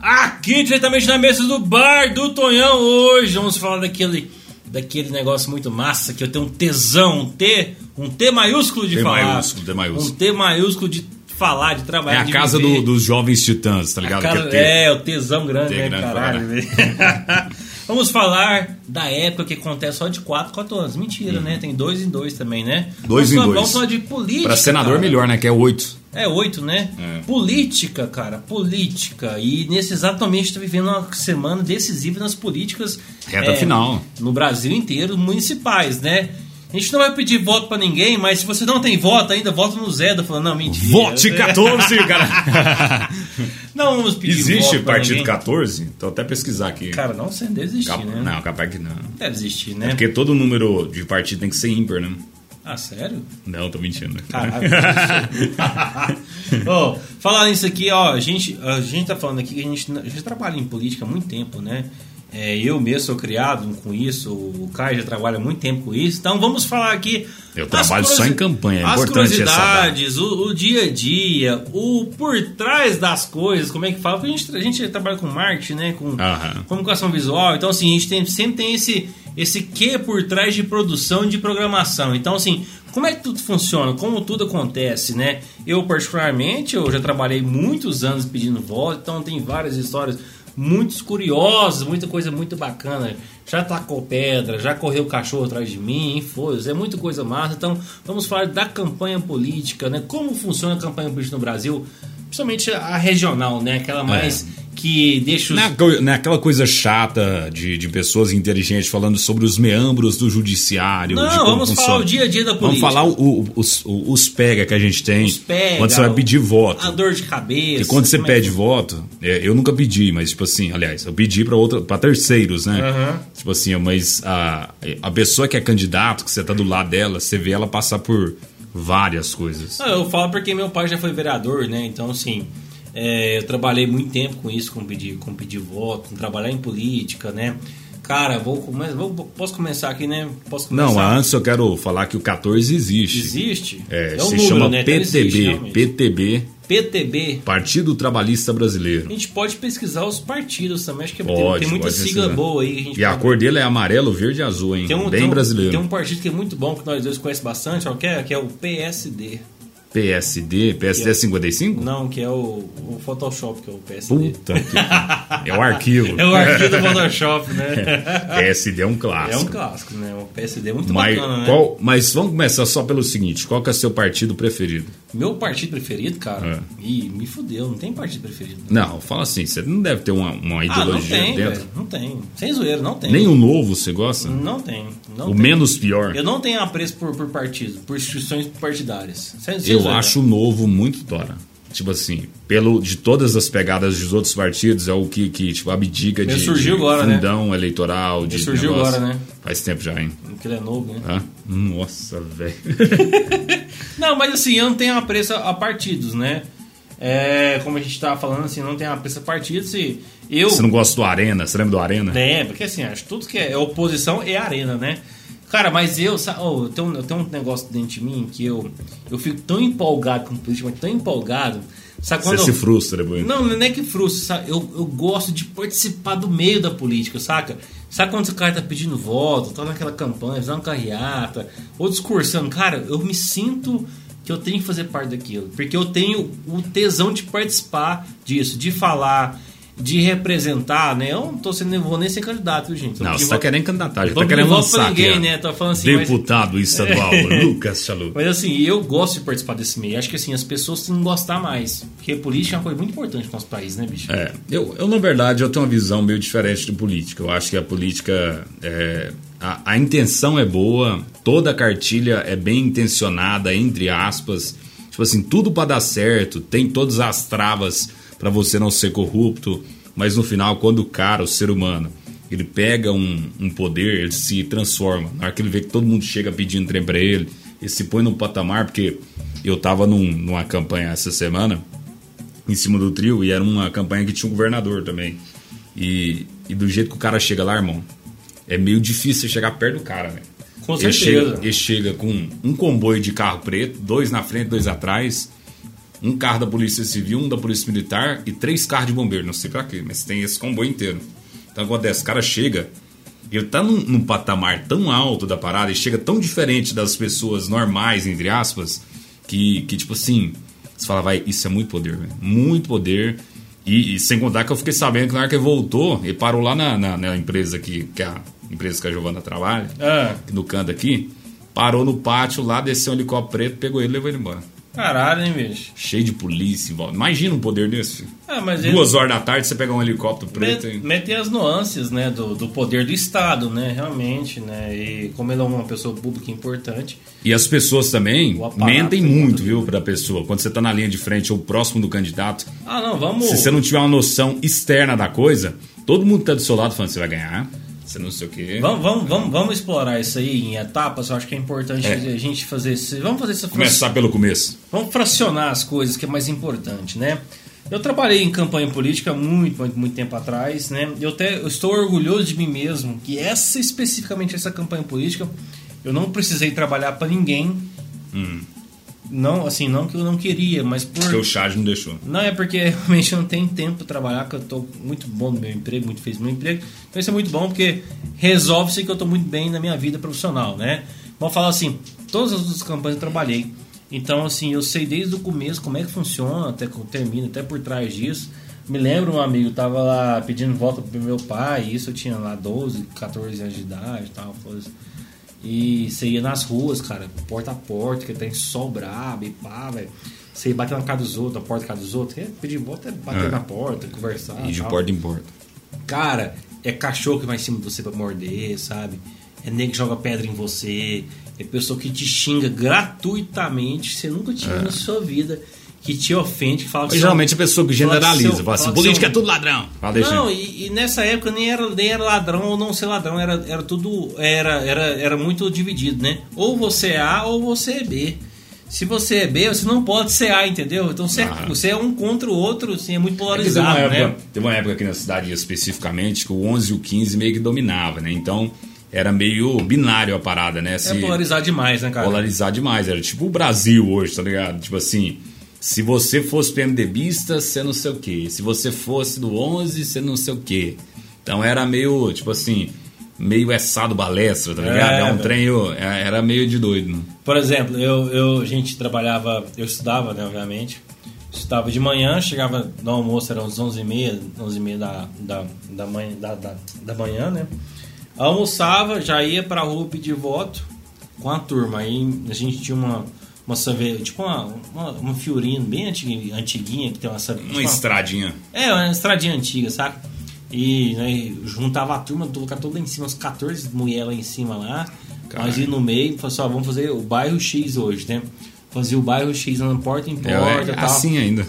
Aqui diretamente na mesa do bar do Tonhão hoje vamos falar daquele daquele negócio muito massa que eu tenho um tesão, um T, um T maiúsculo de T falar. maiúsculo, T maiúsculo. Um T maiúsculo de falar, de É trabalhar, a de casa do- dos jovens titãs, tá ligado? Cara, Que é é, o tesão grande, T né, grande caralho. Vamos falar da época que acontece só de 4, 4 anos. Mentira, né? Tem dois em dois também, né? Uhum. Dois vamos em falar, dois. Vamos falar de política. Pra senador cara. melhor, né? Que é oito. É, oito, né? É. Política, cara, política. E nesse exato momento a gente tá vivendo uma semana decisiva nas políticas. Reta é, final. No Brasil inteiro, municipais, né? A gente não vai pedir voto pra ninguém, mas se você não tem voto ainda, vota no Zeda. Falando, não, mentira. Vote 14, cara. Não vamos pedir Existe partido ninguém. 14? Então até pesquisar aqui. Cara, não sei, deve existir, Cap- né? Não, capaz que não. Deve existir, né? É porque todo número de partido tem que ser ímpar, né? Ah, sério? Não, tô mentindo. Caralho. Ó, falar nisso aqui, ó, a gente, a gente tá falando aqui que a gente, a gente trabalha em política há muito tempo, né? É, eu mesmo sou criado com isso, o Caio já trabalha muito tempo com isso, então vamos falar aqui. Eu trabalho só em campanha, é as importante curiosidades, o, o dia a dia, o por trás das coisas, como é que fala? Porque a gente, a gente trabalha com marketing, né? Com Aham. comunicação visual, então assim, a gente tem- sempre tem esse, esse quê por trás de produção e de programação. Então, assim, como é que tudo funciona? Como tudo acontece, né? Eu, particularmente, eu já trabalhei muitos anos pedindo voto, então tem várias histórias muito curiosas, muita coisa muito bacana. Já tacou pedra, já correu cachorro atrás de mim, foi, é muita coisa massa. Então, vamos falar da campanha política, né? Como funciona a campanha política no Brasil, principalmente a regional, né? Aquela mais que deixa os... Não é, co- não é aquela coisa chata de, de pessoas inteligentes falando sobre os meandros do judiciário. Não, vamos funciona. falar o dia a dia da Vamos política. falar o- os, os pega que a gente tem. Os pega, quando você vai pedir voto. A dor de cabeça. E quando você é pede voto, é, eu nunca pedi, mas tipo assim, aliás, eu pedi para outra, para terceiros, né? Aham. Tipo assim, mas a, a pessoa que é candidato, que você tá do lado dela, você vê ela passar por várias coisas. Eu falo porque meu pai já foi vereador, né? Então, assim, é, eu trabalhei muito tempo com isso, com pedir, com pedir voto, com trabalhar em política, né? Cara, vou, vou posso começar aqui, né? Posso começar? Não, antes eu quero falar que o 14 existe. Existe? É, o se número, chama né? Então PTB, existe, realmente. PTB, PTB. Partido Trabalhista Brasileiro. A gente pode pesquisar os partidos também. Acho que tem- Pode, tem muita sigla pesquisar. boa aí. A E a pode- cor dele é amarelo, verde e azul, hein? tem um, Bem tem um- brasileiro. Tem um partido que é muito bom, que nós dois conhecemos bastante, ó, que é, que é o PSD. PSD, PSD é 55? Não, que é o, o Photoshop, que é o PSD. Puta que... É o arquivo. É o arquivo do Photoshop, né? PSD é um É um clássico. clássico, né? O PSD é muito Mas, bacana, né? qual- mas vamos começar só pelo seguinte: qual que é o seu partido preferido? Meu partido preferido, cara. É. Ih, me fudeu, não tem partido preferido. Não, fala assim, você não deve ter uma, uma Ah, não ideologia tem, dentro. velho. Não tem. Sem zoeiro, não tem. Nem o novo você gosta? Não tem. Não o tem. menos pior. Eu não tenho apreço por, por partido, por instituições partidárias. Sem Eu acho o novo muito tora. Tipo assim, pelo, de todas as pegadas dos outros partidos, é o que, que tipo, abdica de, surgiu de agora, né? fundão eleitoral, de surgiu negócio. agora, né? Faz tempo já, hein? Porque ele é novo, né? Hã? Nossa, velho. Não, mas assim, eu não tenho apreço a partidos, né? É, como a gente tava falando, assim, não tenho apreço a partidos e eu... Você não gosta do Arena? Você lembra do Arena? É, porque assim, acho que tudo que é oposição é arena, né? Cara, mas eu, oh, eu, tenho, eu tenho um negócio dentro de mim que eu, eu fico tão empolgado com política, mas tão empolgado. Sabe Você quando se eu- frustra depois. Não, não é que frustra, sabe? Eu, eu gosto de participar do meio da política, saca? Sabe quando o cara tá pedindo voto, tá naquela campanha, fazendo carreata, ou discursando? Cara, eu me sinto que eu tenho que fazer parte daquilo. Porque eu tenho o tesão de participar disso, de falar, de representar, né? Eu não tô sendo, vou nem ser candidato, viu, gente? Eu Não, você tá querendo candidatar, já Tô tá querendo lançar ninguém, aqui. né? Tô falando assim, mas- Deputado estadual, Lucas Chalu. Mas assim, eu gosto de participar desse meio. Acho que assim, as pessoas têm que gostar mais. Porque política é uma coisa muito importante no nosso país, né, bicho? É, eu, eu, na verdade, eu tenho uma visão meio diferente de política. Eu acho que a política. é, a, a intenção é boa, toda a cartilha é bem intencionada, entre aspas. Tipo assim, tudo para dar certo, tem todas as travas para você não ser corrupto, mas no final, quando o cara, o ser humano, ele pega um, um poder, ele se transforma. Na hora que ele vê que todo mundo chega pedindo trem para ele, ele se põe num patamar, porque eu tava num- numa campanha essa semana em cima do trio e era uma campanha que tinha um governador também. E, e do jeito que o cara chega lá, irmão, é meio difícil você chegar perto do cara, né? Com ele certeza. chega, ele chega com um comboio de carro preto, dois na frente, dois atrás, um carro da Polícia Civil, um da Polícia Militar e três carros de bombeiro. Não sei pra quê, mas tem esse comboio inteiro. Então acontece, o cara chega, ele tá num, num patamar tão alto da parada e chega tão diferente das pessoas normais, entre aspas, que, que tipo assim, você fala, vai, isso é muito poder, velho. Muito poder. E, e sem contar que eu fiquei sabendo que na hora que ele voltou, ele parou lá na, na, na empresa que, que a empresa que a Giovana trabalha, Ah, no canto aqui, parou no pátio lá, desceu um helicóptero preto, pegou ele e levou ele embora. Caralho, hein, bicho? Cheio de polícia. Imagina um poder desse. Ah, mas ele- Duas horas da tarde você pegar um helicóptero preto Met- e... Meter as nuances, né, do, do poder do Estado, né, realmente, né, e como ele é uma pessoa pública importante, E as pessoas também mentem tem muito, viu, pra pessoa. Quando você tá na linha de frente ou próximo do candidato, ah, não, vamos... se você não tiver uma noção externa da coisa, todo mundo tá do seu lado falando, você vai ganhar, você não sei o quê. Vamos, vamos, vamos, vamos explorar isso aí em etapas. Eu acho que é importante É. a gente fazer esse. Vamos fazer essa Começar pelo começo. Vamos fracionar as coisas, que é mais importante, né? Eu trabalhei em campanha política muito, muito, muito tempo atrás, né? Eu, até, eu estou orgulhoso de mim mesmo que essa especificamente essa campanha política, eu não precisei trabalhar para ninguém. Não, assim, não que eu não queria, mas por o Chad não deixou. não, é porque realmente eu não tenho tempo para trabalhar, que eu tô muito bom no meu emprego, muito feliz no meu emprego. Então isso é muito bom porque resolve-se que eu tô muito bem na minha vida profissional, né? Vamos falar assim, todas as outras campanhas eu trabalhei. Então, assim, eu sei desde o começo como é que funciona, até que eu termino, até por trás disso. Me lembro, um amigo, tava lá pedindo volta pro meu pai, isso eu tinha lá 12, 14 anos de idade e tal, foda-se. E você ia nas ruas, cara, porta a porta, que tem sol brabo e pá, velho. Você ia bater na cara dos outros, na porta da casa dos outros. É, pedir volta é bater É. na porta, conversar. E de tal. porta em porta. Cara, é cachorro que vai em cima de você pra morder, sabe? É nego que joga pedra em você. É pessoa que te xinga gratuitamente. Você nunca tinha na sua vida. Que te ofende, que fala que é geralmente a pessoa que fala generaliza, seu- fala assim, fala política é tudo ladrão. Fala, não, e, e nessa época nem era, nem era ladrão ou não ser ladrão, era, era tudo. Era, era, era muito dividido, né? Ou você é A ou você é B. Se você é B, você não pode ser A, entendeu? Então você, Ah. é, você é um contra o outro, assim, é muito Teve uma, polarizado, época, né? teve uma época aqui na cidade especificamente que o 11 e o 15 meio que dominava, né? Então era meio binário a parada, né? É Se polarizado demais, né, cara? polarizar demais. Era tipo o Brasil hoje, tá ligado? Tipo assim, se você fosse PMDBista, você não sei o quê. Se você fosse do 11, você não sei o quê. Então era meio, tipo assim, meio essado balestra, tá ligado? É, É, um velho. trem, é- era meio de doido, né? Por exemplo, eu, eu, a gente trabalhava, eu estudava, né, obviamente. Estudava de manhã, chegava no almoço, era uns 11h30, 11h30 da, da, da, manhã, da, da, da manhã, né? Almoçava, já ia pra rua pedir voto com a turma. Aí a gente tinha uma, uma cerveja, tipo uma, uma, uma Fiorino bem antiguinha, antiguinha, que tem uma cerveja. Uma estradinha. É, uma estradinha antiga, saca? E né, juntava a turma, colocava toda em cima, uns 14 mulheres lá em cima lá. Caralho. Nós ia no meio, falava assim, ó, vamos fazer o bairro X hoje, né? Fazia o bairro X andando porta em porta É, e tal. assim ainda.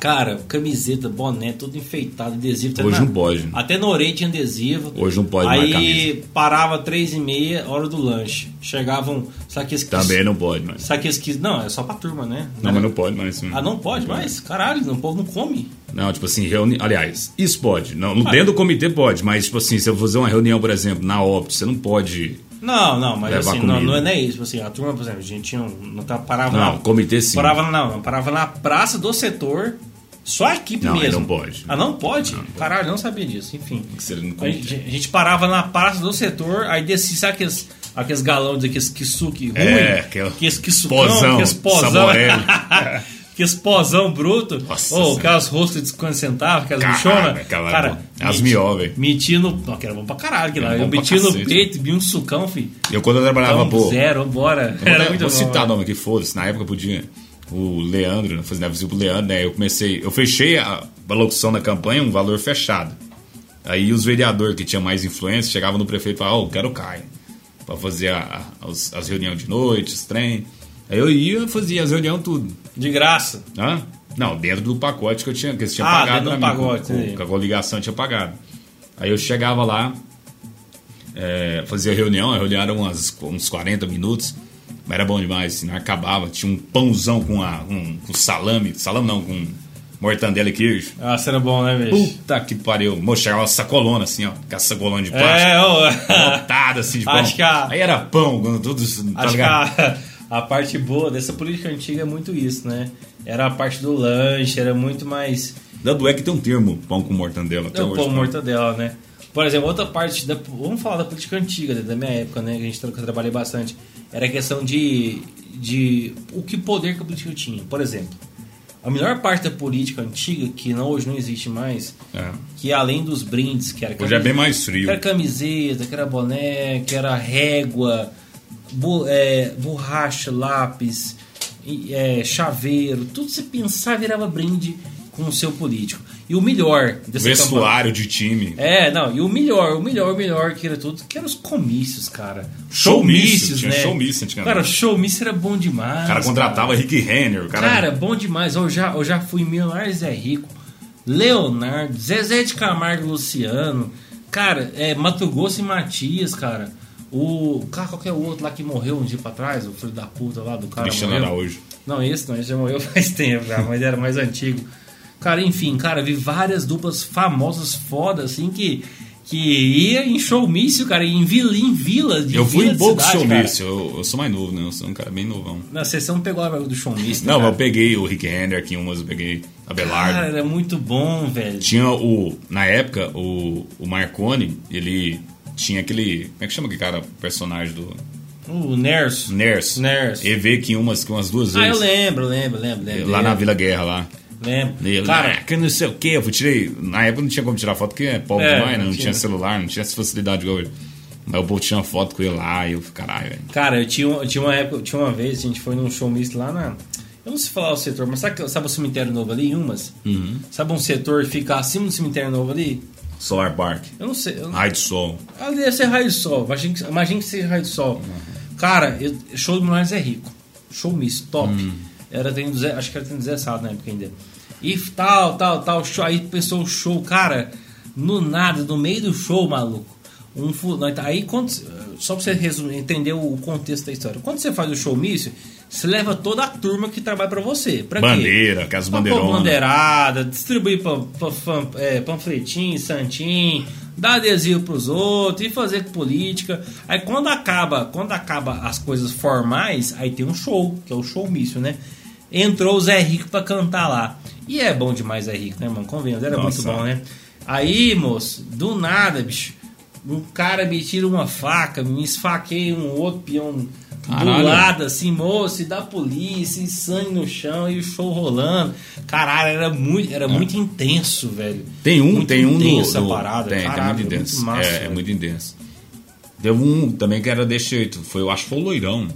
Cara, camiseta, boné, tudo enfeitado, adesivo. até Hoje na- não pode. Até na orelha tinha adesivo. Hoje não pode mais Aí camisa. parava três e meia, hora do lanche. Chegavam, sabe que... Também não pode mais. Sabe que... Não, é só pra turma, né? Não, mas não pode mais. Ah, não pode mais? Caralho, o povo não come. Não, tipo assim, reuni... aliás, isso pode. Não, dentro do comitê pode, mas tipo assim, se eu fazer uma reunião, por exemplo, na OPT, você não pode. Não, não, mas assim, não, não é nem isso. Assim, a turma, por exemplo, a gente tinha não tá- parava Não, na, comitê sim. parava não, não, parava na praça do setor, só a equipe Não, mesmo. não pode. Ah, não pode? Não, não pode. Caralho, não sabia disso, enfim. que A gente, a gente parava na praça do setor, aí descia, sabe aqueles, aqueles galões, aqueles kisuke ruim? É, aquele aqueles kisucão, pozão, aqueles pozão. aqueles pozão bruto. Nossa Ou Senhora. aquelas rostas de 50 centavos, aquelas bichonas. aquela- Cara, as mió, velho. Meti no. Não, que era bom pra caralho, que lá. Eu bom meti no cacete. peito, vi um sucão, filho. Eu quando eu trabalhava, Então, pô. zero, bora. Era vou, muito vou bom. citar o né? nome aqui, foda-se. Na época podia. O Leandro, fazendo visita pro Leandro, né? Eu comecei. Eu fechei a, a locução da campanha, um valor fechado. Aí os vereadores que tinham mais influência chegavam no prefeito e falavam, ó, oh, quero o Caio. Pra fazer a- a- as, as reuniões de noite, os trem. Aí eu ia fazia as reuniões tudo. De graça. Hã? Não, dentro do pacote que eu tinha, que eles tinham Ah, pagado pra mim, pacote, com, com, com a coligação tinha pagado. Aí eu chegava lá, é, fazia reunião, a reunião era umas, uns 40 minutos, mas era bom demais, assim, não acabava, tinha um pãozão com, a, um, com salame, salame não, com mortandela e queijo. Ah, era bom, né, bicho? Puta que pariu. Moço, chegava uma sacolona assim, ó. Com a sacolona de plástico. É, ô. Lotada assim de pão. Acho que a- Aí era pão, quando tudo. Tá Acho que ligado? a, a parte boa dessa política antiga é muito isso, né? Era a parte do lanche, era muito mais. Tanto é que tem um termo, pão com mortandela até É hoje. pão tá? mortadela, né? Por exemplo, outra parte da. Vamos falar da política antiga, né, da minha época, né? Que a gente que eu trabalhei bastante. Era a questão de. de o que poder que a política tinha. Por exemplo, a melhor parte da política antiga, que não, hoje não existe mais, É. que além dos brindes, que era Hoje é bem mais que frio. era camiseta, que era boné, que era régua, bu- é, borracha, lápis, é, chaveiro, tudo que você pensar virava brinde com o seu político. E o melhor dessa campanha- Vestuário de time. É, não, e o melhor, o melhor, o melhor que era tudo, que eram os comícios, cara. Showmício, tinha né? showmício antigamente. Cara, showmício era bom demais. O cara contratava Rick Renner. O cara, Cara, bom demais. Eu já, eu já fui Milionários Zé Rico, Leonardo, Zezé de Camargo Luciano, cara, é, Mato Grosso e Matias, cara. O. Cara, qual que é o outro lá que morreu um dia pra trás? O filho da puta lá do cara. Cristiano morreu. Araújo. Não, esse não, esse já morreu faz tempo já, mas era mais antigo. Cara, enfim, cara, vi várias duplas famosas foda, assim, que, que ia em showmício, cara, em vila, em vila de Eu fui vila em cidade, showmício. Eu, eu sou mais novo, né? Eu sou um cara bem novão. você não pegou a do showmício, né, Não, cara? eu peguei o Rick Renner aqui, umas eu peguei Abelardo. Cara, era muito bom, velho. Tinha o. Na época, o, o Marconi, ele tinha aquele. Como é que chama aquele cara, personagem do. O Nerso. Ners. Ners. Ele veio aqui umas, umas duas Ah, eu vezes. lembro, lembro, lembro. lembro lá na lembro, Vila Guerra lá. Ah, que não sei o que, eu tirei. Na época não tinha como tirar foto, porque é pobre É, demais, né? não Não tinha celular, não tinha essa facilidade igual hoje. Mas o povo tinha uma foto com ele lá e eu caralho, velho. cara, eu tinha, eu tinha uma época, tinha uma vez, a gente foi num showmício lá na. Eu não sei falar o setor, mas sabe, sabe o cemitério novo ali, em Umas? Uhum. Sabe um setor que fica acima do cemitério novo ali? Solar Park. Eu não sei. Eu, Raio de sol. Ali deve ser raio de sol. Imagina que, imagina que seja raio de sol. Cara, eu- show do Milionários é rico. Show misto, top. Era, Zé- acho que era tem Zé Sado na época ainda. E tal, tal, tal. Show, aí pensou o show, cara, no nada, no meio do show, maluco. Um, fu- aí, quando, só pra você resumir, entender o contexto da história. Quando você faz o show mício, você leva toda a turma que trabalha pra você. Pra quê? Bandeira, aquelas Pra pôr bandeironas. bandeirada, distribuir pan- pan- é, panfletinho, santinho, dar adesivo pros outros e fazer política. Aí quando acaba, quando acaba as coisas formais, aí tem um show, que é o showmício, né? Entrou o Zé Rico pra cantar lá. E é bom demais Zé Rico, né, mano? Convenhamos, era Nossa. muito bom, né? Aí, moço, do nada, bicho, um cara me tira uma faca, me esfaqueia um outro peão do lado, assim, moço, e da polícia, e sangue no chão, e o show rolando. Caralho, era muito, era muito intenso, velho. Tem um, Muito tem um do, intensa do- a parada, tem, caralho, tem muito intenso. muito massa, é, é muito intenso. Teve um também que era desse jeito. Foi, eu acho que foi o Loirão.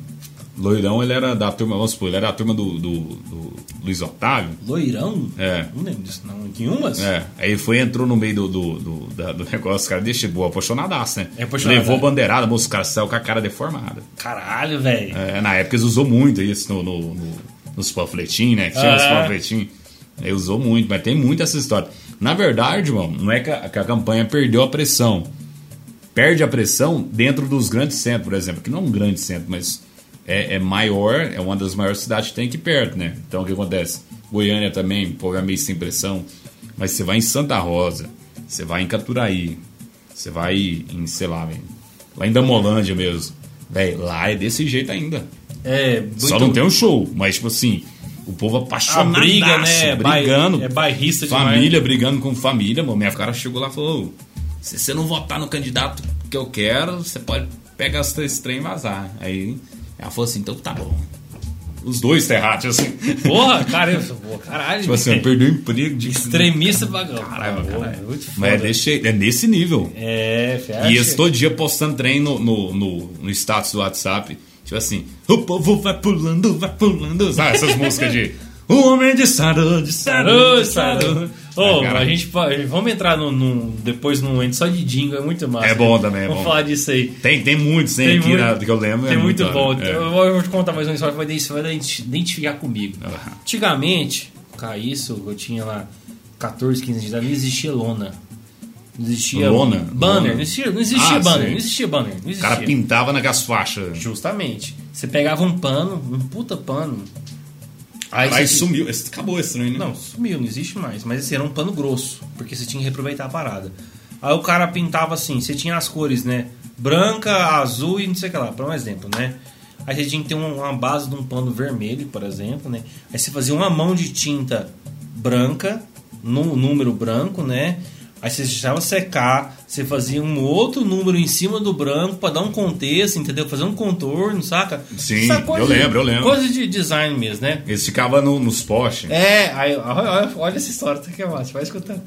Loirão, ele era da turma, vamos supor, ele era da turma do, do, do Luiz Otávio. Loirão? É. Não lembro disso, não. Em umas? É, aí foi, entrou no meio do, do, do, da- do negócio, cara, deixa boa, apaixonadaço, né? É apaixonado, Levou é. bandeirada, moço, cara saiu com a cara deformada. Caralho, velho. É, na época eles usou muito isso no, no- no- nos panfletinhos, né? Tinha os Ah. panfletinhos. Ele usou muito, mas tem muita essa história. Na verdade, irmão, não é que a, que a campanha perdeu a pressão. Perde a pressão dentro dos grandes centros, por exemplo, que não é um grande centro, mas é, é maior, é uma das maiores cidades que tem aqui perto, né? Então o que acontece? Goiânia também, o povo é meio sem pressão. Mas você vai em Santa Rosa, você vai em Caturaí, você vai em, sei lá, velho, lá em Damolândia mesmo. Velho, lá é desse jeito ainda. É, muito... Só não tem um show, mas tipo assim, o povo apaixonado, briga, né? brigando. Bai- É bairrista família demais. brigando com família, mano. Minha cara chegou lá e falou: se você não votar no candidato que eu quero, você pode pegar três trem e vazar. Aí ela falou assim: então tá bom. Os dois tá errado, tipo assim. Porra, cara, eu... Pô, caralho. tipo assim, eu perdi o emprego de. Extremista bagulho. Caralho, caralho. muito foda. Mas é, desse, é nesse nível. É, fecha. E eles todo dia postando trem no, no, no, no status do WhatsApp. Tipo assim, o povo vai pulando, vai pulando. Sabe essas músicas de. O homem de saúde, Sarou, saúde, sarou. saúde. Ah, cara, a gente pode- vamos entrar no, no- depois num ente só de jingle, é muito massa. É bom também, é Vamos bom. falar disso aí. Tem, tem muitos, tem, Tem aqui muito- na- que eu lembro. Tem é muito muito bom. é. Eu vou te contar mais uma história que vai identi- vai identificar comigo. Antigamente, cara, isso, eu tinha lá 14, 15 anos de idade, não existia lona. Não existia Lona? banner. Lona. Não existia, não existia Ah, banner. Não existia banner. Não O existia. cara pintava naquelas faixas. Justamente. Você pegava um pano, um puta pano, Aí, Aí sumiu. Acabou esse trem, né? Não, sumiu, não existe mais. Mas esse era um pano grosso, porque você tinha que reaproveitar a parada. Aí o cara pintava assim, você tinha as cores, né? Branca, azul e não sei o que lá, para um exemplo, né? Aí você tinha que ter um- uma base de um pano vermelho, por exemplo, né? Aí você fazia uma mão de tinta branca, num número branco, né? Aí você deixava secar, você fazia um outro número em cima do branco para dar um contexto, entendeu? Fazer um contorno, saca? Sim, eu de- lembro, eu lembro. Coisa de design mesmo, né? Eles ficavam no- nos postes. É, aí, olha, olha- essa história, tá aqui, massa, vai escutando.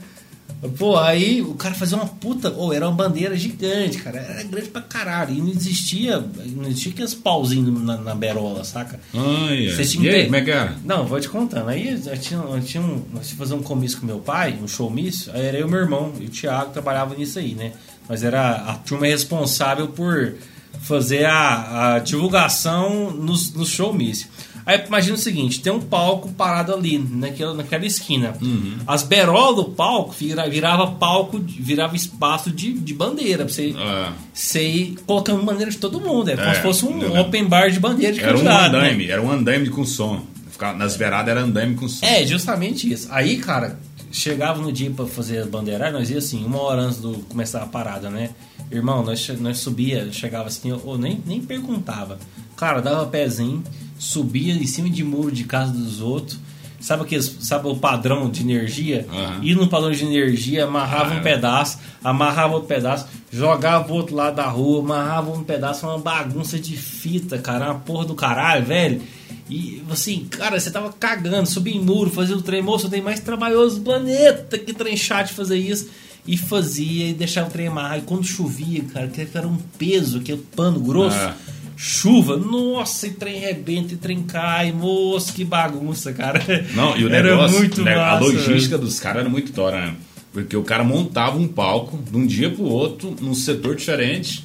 Pô, aí o cara fazia uma puta. Ou era uma bandeira gigante, cara. Era grande pra caralho. E não existia. Não existia aqueles pauzinhos na, na berola, saca? Você é. tinha que como é que era? Não, vou te contando. Aí eu tinha, eu tinha um. Nós ia fazer um comício com meu pai, um showmício. Aí era eu e meu irmão. E o Thiago trabalhava nisso aí, né? Mas era a turma responsável por fazer a, a divulgação nos, no showmício. Aí imagina o seguinte: tem um palco parado ali, naquela, naquela esquina. Uhum. As berolas do palco vira, virava palco, virava espaço de, de bandeira. Pra você, Ah, você ir colocando bandeira de todo mundo. É como É, se fosse um open bar de bandeira de era um candidato, né? era um andaime com som. Ficava- Nas beiradas era andaime com som. É, justamente isso. Aí, cara, chegava no dia pra fazer a bandeira, nós ia assim, uma hora antes do começar a parada, né? Irmão, nós, nós subia, chegava assim, ou nem, nem perguntava. Cara, dava pezinho, subia em cima de muro de casa dos outros. Sabe, aqueles, sabe o padrão de energia? Aham. Ia no padrão de energia, amarrava Ah, um pedaço, amarrava outro pedaço, jogava pro outro lado da rua, amarrava um pedaço, uma bagunça de fita, cara, uma porra do caralho, velho. E assim, cara, você tava cagando, subia em muro, fazia o trem, moço, tem mais trabalhoso do planeta que trem chato de fazer isso. E fazia e deixava o trem amarrar. E quando chovia, cara, que era um peso, aquele pano grosso. Ah. Chuva, nossa, e trem rebenta, e trem cai, moço, que bagunça, cara. Não, e o era negócio, muito né, a massa, logística velho. dos caras era muito tora, né? Porque o cara montava um palco de um dia pro outro, num setor diferente.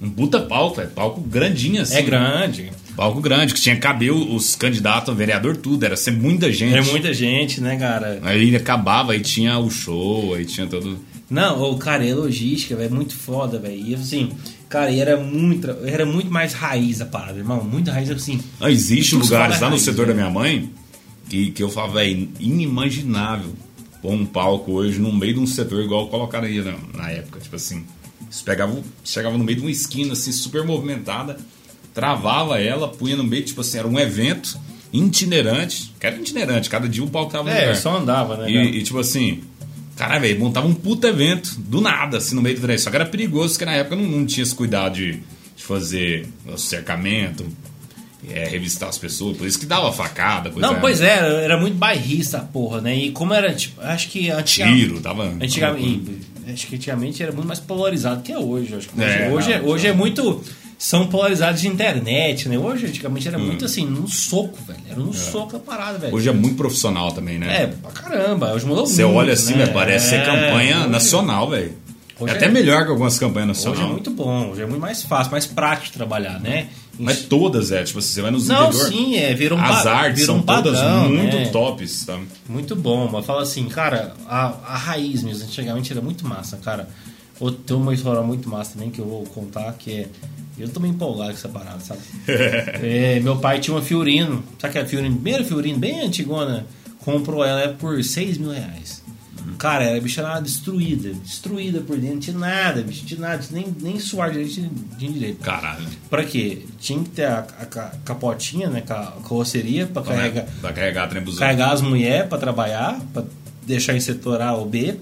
Um puta palco, é palco grandinho assim. É grande. Palco grande, que tinha que caber os candidatos a vereador, tudo. Era sempre muita gente. É muita gente, né, cara? Aí acabava, aí tinha o show, aí tinha todo. Não, o cara, é logística, velho, muito foda, velho. E assim, cara, e era muito, era muito mais raiz a parada, irmão. Muito raiz, assim. Não, existe se lugares lá no raiz, setor né? da minha mãe que, que eu falo, velho, inimaginável pôr um palco hoje no meio de um setor igual colocaram aí na, na época. Tipo assim, pegava, chegava no meio de uma esquina assim, super movimentada, travava ela, punha no meio, tipo assim, era um evento itinerante, que era itinerante, cada dia o palco tava no É, lugar. só andava, né? E, e, tipo assim, caralho, velho, montava um puta evento, do nada, assim, no meio do trem. Só que era perigoso, porque na época não, não tinha esse cuidado de, de fazer cercamento, é, revistar as pessoas, por isso que dava facada, coisa Não, pois é, era muito bairrista a porra, né? E como era, tipo, acho que antigamente. Tiro, tava. Antigamente, acho que antigamente era muito mais polarizado que é hoje. Acho que hoje, É, hoje, não, é, hoje é muito. São polarizados de internet, né? Hoje, antigamente, Hum. era muito assim, num soco, velho. Era num soco a parada, velho. Hoje é muito profissional também, né? É, pra caramba. Hoje mudou Você muito. olha assim, né? parece ser É, campanha hoje- nacional, velho. É até é- melhor que algumas campanhas Hoje é nacionais. muito bom, hoje é muito mais fácil, mais prático trabalhar, né? Mas todas, é, tipo assim, você vai nos Não, interior, sim, é, vira um as artes são um padrão, todas muito né? tops, tá? Muito bom, mas fala assim, cara, a, a raiz mesmo, antigamente era muito massa, cara. Ou Tem uma história muito massa também que eu vou contar, que é. Eu tô meio empolgado com essa parada, sabe? É, meu pai tinha uma Fiorino, sabe aquela Fiorino, primeira Fiorino, bem antigona, comprou ela por 6 mil reais. Cara, era a bicha era destruída, destruída por dentro, não tinha nada, bicho, tinha nada, nem, nem suar direito tinha, tinha direito. Caralho. Pra quê? Tinha que ter a, a ca- capotinha, né, com a carroceria pra carregar, Pra carregar a carregar as mulheres pra trabalhar, pra deixar em setor A ou B,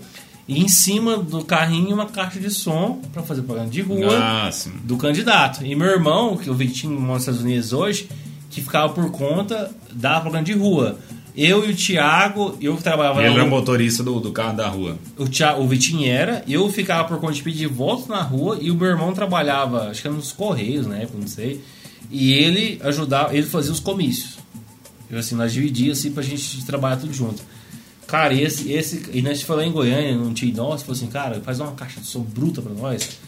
e em cima do carrinho uma caixa de som pra fazer propaganda de rua Ah, do candidato. E meu irmão, que o Vitinho mora nos Estados Unidos hoje, que ficava por conta da propaganda de rua. Eu e o Thiago, eu trabalhava ele era rua- motorista do, do carro da rua. o, Tia- o Vitinho era, eu ficava por conta de pedir votos na rua e o meu irmão trabalhava, acho que era nos Correios, né? Não sei. E ele ajudava, ele fazia os comícios. Eu, assim, nós dividíamos assim pra gente trabalhar tudo junto. Cara, esse, esse. E nós lá em Goiânia, não tinha nós, falou assim, cara, faz uma caixa de som bruta pra nós.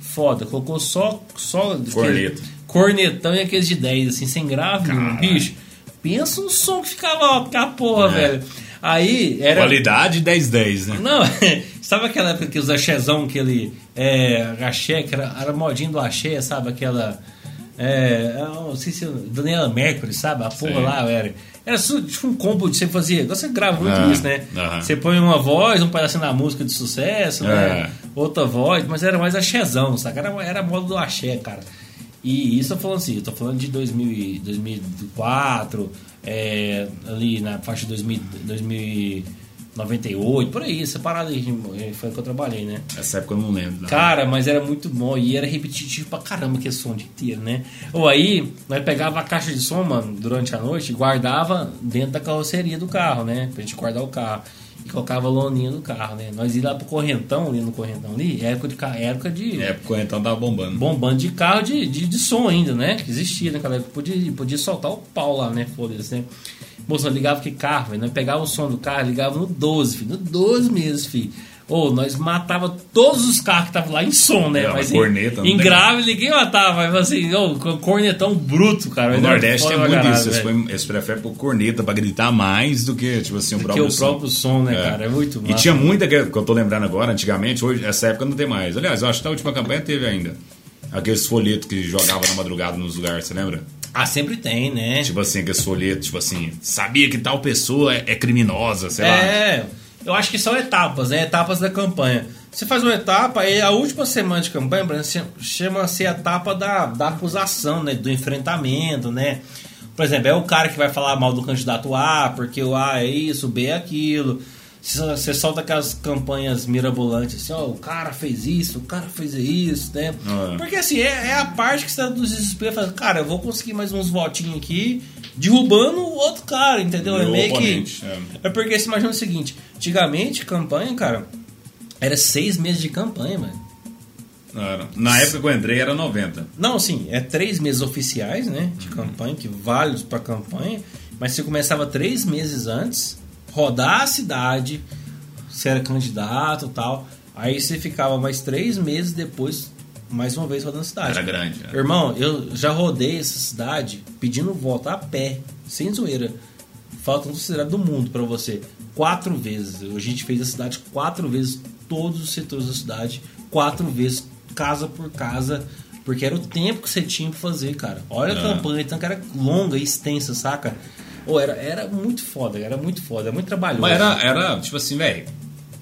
Foda, colocou só. só Corneta. cornetão e aqueles de 10, assim, sem grave, Caralho. bicho. Pensa um som que ficava, ó, que a porra, É. velho. Aí era. Qualidade 10-10, né? Não, sabe aquela época que os axézão, aquele é, axé, que era, era modinho do axé, sabe? Aquela. É, eu não sei se Daniela Mercury, sabe? A porra lá, era. Era tipo um combo de você fazia. Você grava muito Ah, isso, né? Você põe uma voz, um pedacinho da música de sucesso, né? É. Outra voz, mas era mais axézão, saca? Era, era moda do axé, cara. E isso eu tô falando assim, eu tô falando de 2000, e- 2004, é, ali na faixa de 2000, 2098, por aí, essa parada aí foi que eu trabalhei, né? Essa época eu não lembro. não. Cara, mas era muito bom e era repetitivo pra caramba aquele som o dia inteiro, né? Ou aí, nós pegava a caixa de som, mano, durante a noite e guardava dentro da carroceria do carro, né? Pra gente guardar o carro. Colocava loninha no carro, né? Nós ia lá pro correntão, ali no correntão ali, época de, ca- época de É, porque então tava bombando. bombando de carro de, de, de som ainda, né? Que existia naquela época. Podia, podia soltar o pau lá, né? Foda-se, né? Moço, ligava que carro, velho. Nós pegava o som do carro, ligava no 12, filho. No 12 mesmo, filho. Ou nós matava todos os carros que estavam lá em som, né? É, mas corneta, em, em grave ninguém matava. Mas assim, ô, cornetão bruto, cara. Era Nordeste tem pra muito isso. Eles, eles preferem pôr corneta pra gritar mais do que, tipo assim, o Que próprio o som. próprio som, né, É. cara? É muito E massa. tinha muita que, que eu tô lembrando agora, antigamente, hoje, essa época não tem mais. Aliás, eu acho que na última campanha teve ainda. Aqueles folhetos que jogavam na madrugada nos lugares, você lembra? Ah, sempre tem, né? Tipo assim, aqueles folhetos, tipo assim, sabia que tal pessoa é, é criminosa, sei lá. É, eu acho que são etapas, né? Etapas da campanha. Você faz uma etapa, aí a última semana de campanha, chama-se a etapa da, da acusação, né? Do enfrentamento, né? Por exemplo, é o cara que vai falar mal do candidato A, porque o A é isso, o B é aquilo. Você solta aquelas campanhas mirabolantes, assim, ó, o cara fez isso, o cara fez isso, né? Ah. Porque assim, é, é a parte que você tá do desespero, fala, cara, eu vou conseguir mais uns votinhos aqui, derrubando o outro cara, entendeu? É Meu meio oponente, que. é. É porque você imagina o seguinte: antigamente, campanha, cara, era seis meses de campanha, mano. Era. Na época que eu entrei era 90. Não, sim, é três meses oficiais, né? De campanha, que válidos pra campanha. Mas você começava três meses antes, rodar a cidade, você era candidato e tal. Aí você ficava mais três meses depois, mais uma vez rodando a cidade. Era grande. é. Irmão, eu já rodei essa cidade pedindo voto a pé, sem zoeira. Falta um considerado do mundo pra você. Quatro vezes. A gente fez a cidade quatro vezes, todos os setores da cidade, quatro vezes, casa por casa. Porque era o tempo que você tinha pra fazer, cara. Olha a campanha, então que era longa e extensa, saca? Ou era, era muito foda, era muito foda, muito trabalhoso. Mas era, era tipo assim, velho.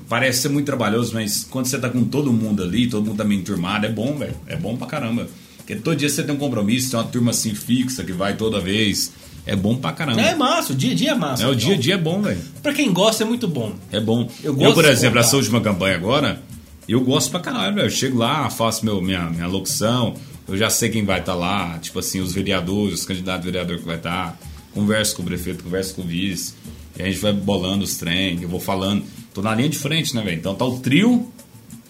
Parece ser muito trabalhoso, mas quando você tá com todo mundo ali, todo mundo tá meio enturmado, é bom, velho. É bom pra caramba. Porque todo dia você tem um compromisso, tem uma turma assim fixa que vai toda vez. É bom pra caramba. É massa, o dia a dia é massa. É, o dia a Então, dia é bom, velho. Pra quem gosta é muito bom. É bom. Eu Eu, por exemplo, essa última campanha agora, eu gosto pra caralho, velho. Eu chego lá, faço meu, minha, minha locução, eu já sei quem vai estar lá, tipo assim, os vereadores, os candidatos a vereador que vai estar, converso com o prefeito, converso com o vice, e a gente vai bolando os trem, eu vou falando. Tô na linha de frente, né, velho? Então tá o trio,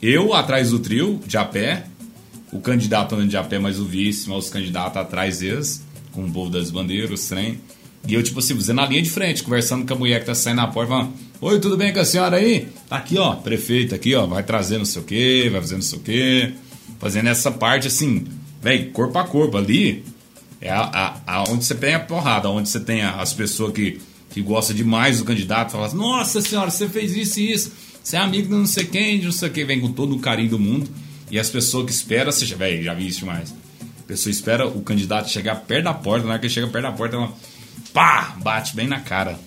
eu atrás do trio, de a pé, o candidato andando de a pé, mais o vice, mas os candidatos atrás deles, com o povo das bandeiras, os trem. E eu, tipo assim, você na linha de frente, conversando com a mulher que tá saindo na porta, falando: Oi, tudo bem com a senhora aí? Tá aqui, ó, prefeito aqui, ó, vai trazer não sei o quê, vai fazer não sei o quê. Fazendo essa parte assim, velho, corpo a corpo ali. É a, a, a- onde você tem a porrada, onde você tem as pessoas que, que gostam demais do candidato, falam assim, nossa senhora, você fez isso e isso, você é amigo de não sei quem, de não sei quem, vem com todo o carinho do mundo. E as pessoas que esperam, você, velho, já vi isso demais. A pessoa espera o candidato chegar perto da porta, na hora que ele chega perto da porta, ela pá, bate bem na cara.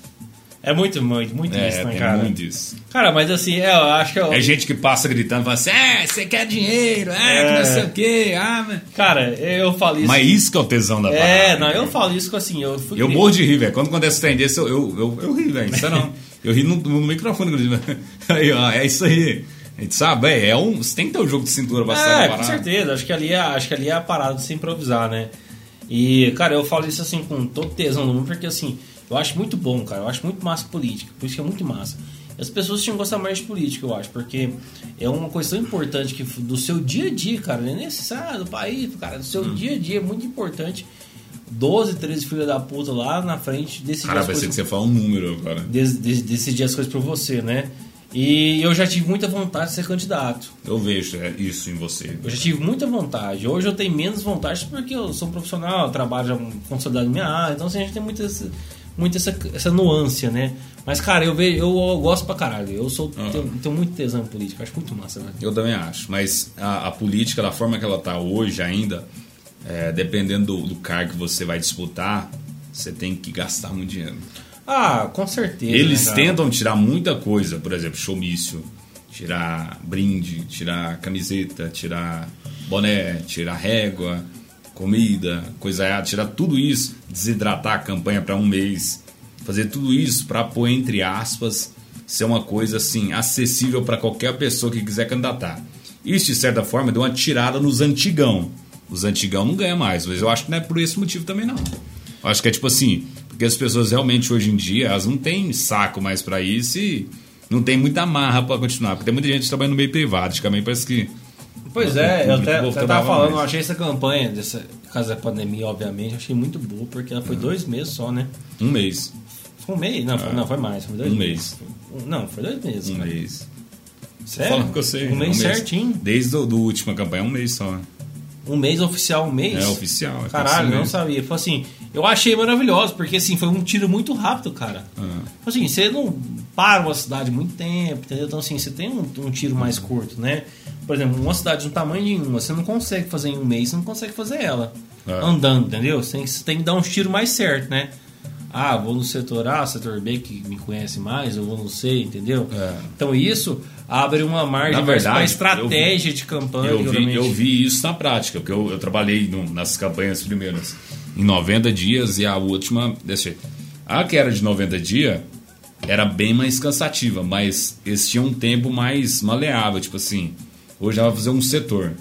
É muito, muito, muito É, isso, né, cara? muito isso. Cara, mas assim, é, eu acho que eu, É gente que passa gritando, fala assim, é, você quer dinheiro, é, que não sei o quê, ah, mas... Cara, eu falo isso. Mas isso que é o tesão da É, parada, não, né? eu falo isso que assim, eu fui. Eu morro de rir, velho. Quando acontece trem desse, eu, eu, eu, eu ri, velho. Isso não. Eu ri no, no microfone, inclusive. Aí, ó, é isso aí. A gente sabe, é, é um. Você tem que ter um jogo de cintura sair É, com certeza. Acho que ali é, acho que ali é a parada de se improvisar, né? E, cara, eu falo isso assim com todo tesão do mundo, porque assim, eu acho muito bom, cara. Eu acho muito massa política. Por isso que é muito massa. As pessoas tinham que gostar mais de política, eu acho, porque é uma coisa tão importante que do seu dia a dia, cara, não é necessário do país, cara, do Hum. seu dia a dia é muito importante. 12, 13 filhos da puta lá na frente decidir Cara, as vai ser que coisas você fala um número agora. de- de- decidir as coisas pra você, né? E eu já tive muita vontade de ser candidato. Eu vejo é, isso em você. Eu já tive muita vontade. Hoje eu tenho menos vontade porque eu sou um profissional, eu trabalho já consolidado minha área, então assim, a gente tem muita, muita essa, essa nuance, né? Mas, cara, eu, vejo, eu, eu gosto pra caralho. Eu sou, Aham. tenho, tenho muito tesão política, acho muito massa, velho. Eu também acho. Mas a, a política, da forma que ela tá hoje ainda, é, dependendo do, do cargo que você vai disputar, você tem que gastar muito dinheiro. Ah, com certeza. Eles né, tentam tirar muita coisa, por exemplo, showmício, tirar brinde, tirar camiseta, tirar boné, tirar régua, comida, coisa errada, tirar tudo isso, desidratar a campanha para um mês, fazer tudo isso para pôr entre aspas ser uma coisa assim acessível para qualquer pessoa que quiser candidatar. Isso de certa forma deu uma tirada nos antigão. Os antigão não ganham mais, mas eu acho que não é por esse motivo também não. Eu acho que é tipo assim, porque as pessoas realmente hoje em dia elas não têm saco mais para isso e não tem muita marra para continuar. Porque tem muita gente trabalhando no meio privado, antigamente parece que Pois é, eu até, tava falando, eu achei essa campanha, dessa, por causa da pandemia, obviamente, achei muito boa, porque ela foi dois meses só, né? um mês, Foi um mês? Não, foi, não, foi mais. Foi dois Um meses. Um- Não, foi dois meses. um cara. mês. Sério? Falando que eu sei. Um mês certinho. Desde a última campanha, um mês só. Um mês oficial, um mês? É oficial. É Caralho, assim não mesmo. sabia. Foi assim, eu achei maravilhoso, porque assim, foi um tiro muito rápido, cara. Ah. Assim, você não para uma cidade muito tempo, entendeu? Então, assim, você tem um, um tiro mais curto, né? Por exemplo, uma cidade do tamanho de uma, você não consegue fazer em um mês, você não consegue fazer ela É. andando, entendeu? Você tem, você tem que dar uns tiros mais certo, né? Ah, vou no setor A, setor B, que me conhece mais, eu vou no C, entendeu? É. Então, isso abre uma margem Na pra verdade, estratégia de campanha. Eu vi, eu vi isso na prática, porque eu, eu trabalhei no- nas campanhas primeiras em 90 dias e a última. Deixa eu. A que era de 90 dias era bem mais cansativa, mas eles tinham um tempo mais maleável. Tipo assim, hoje ela vai fazer um setor,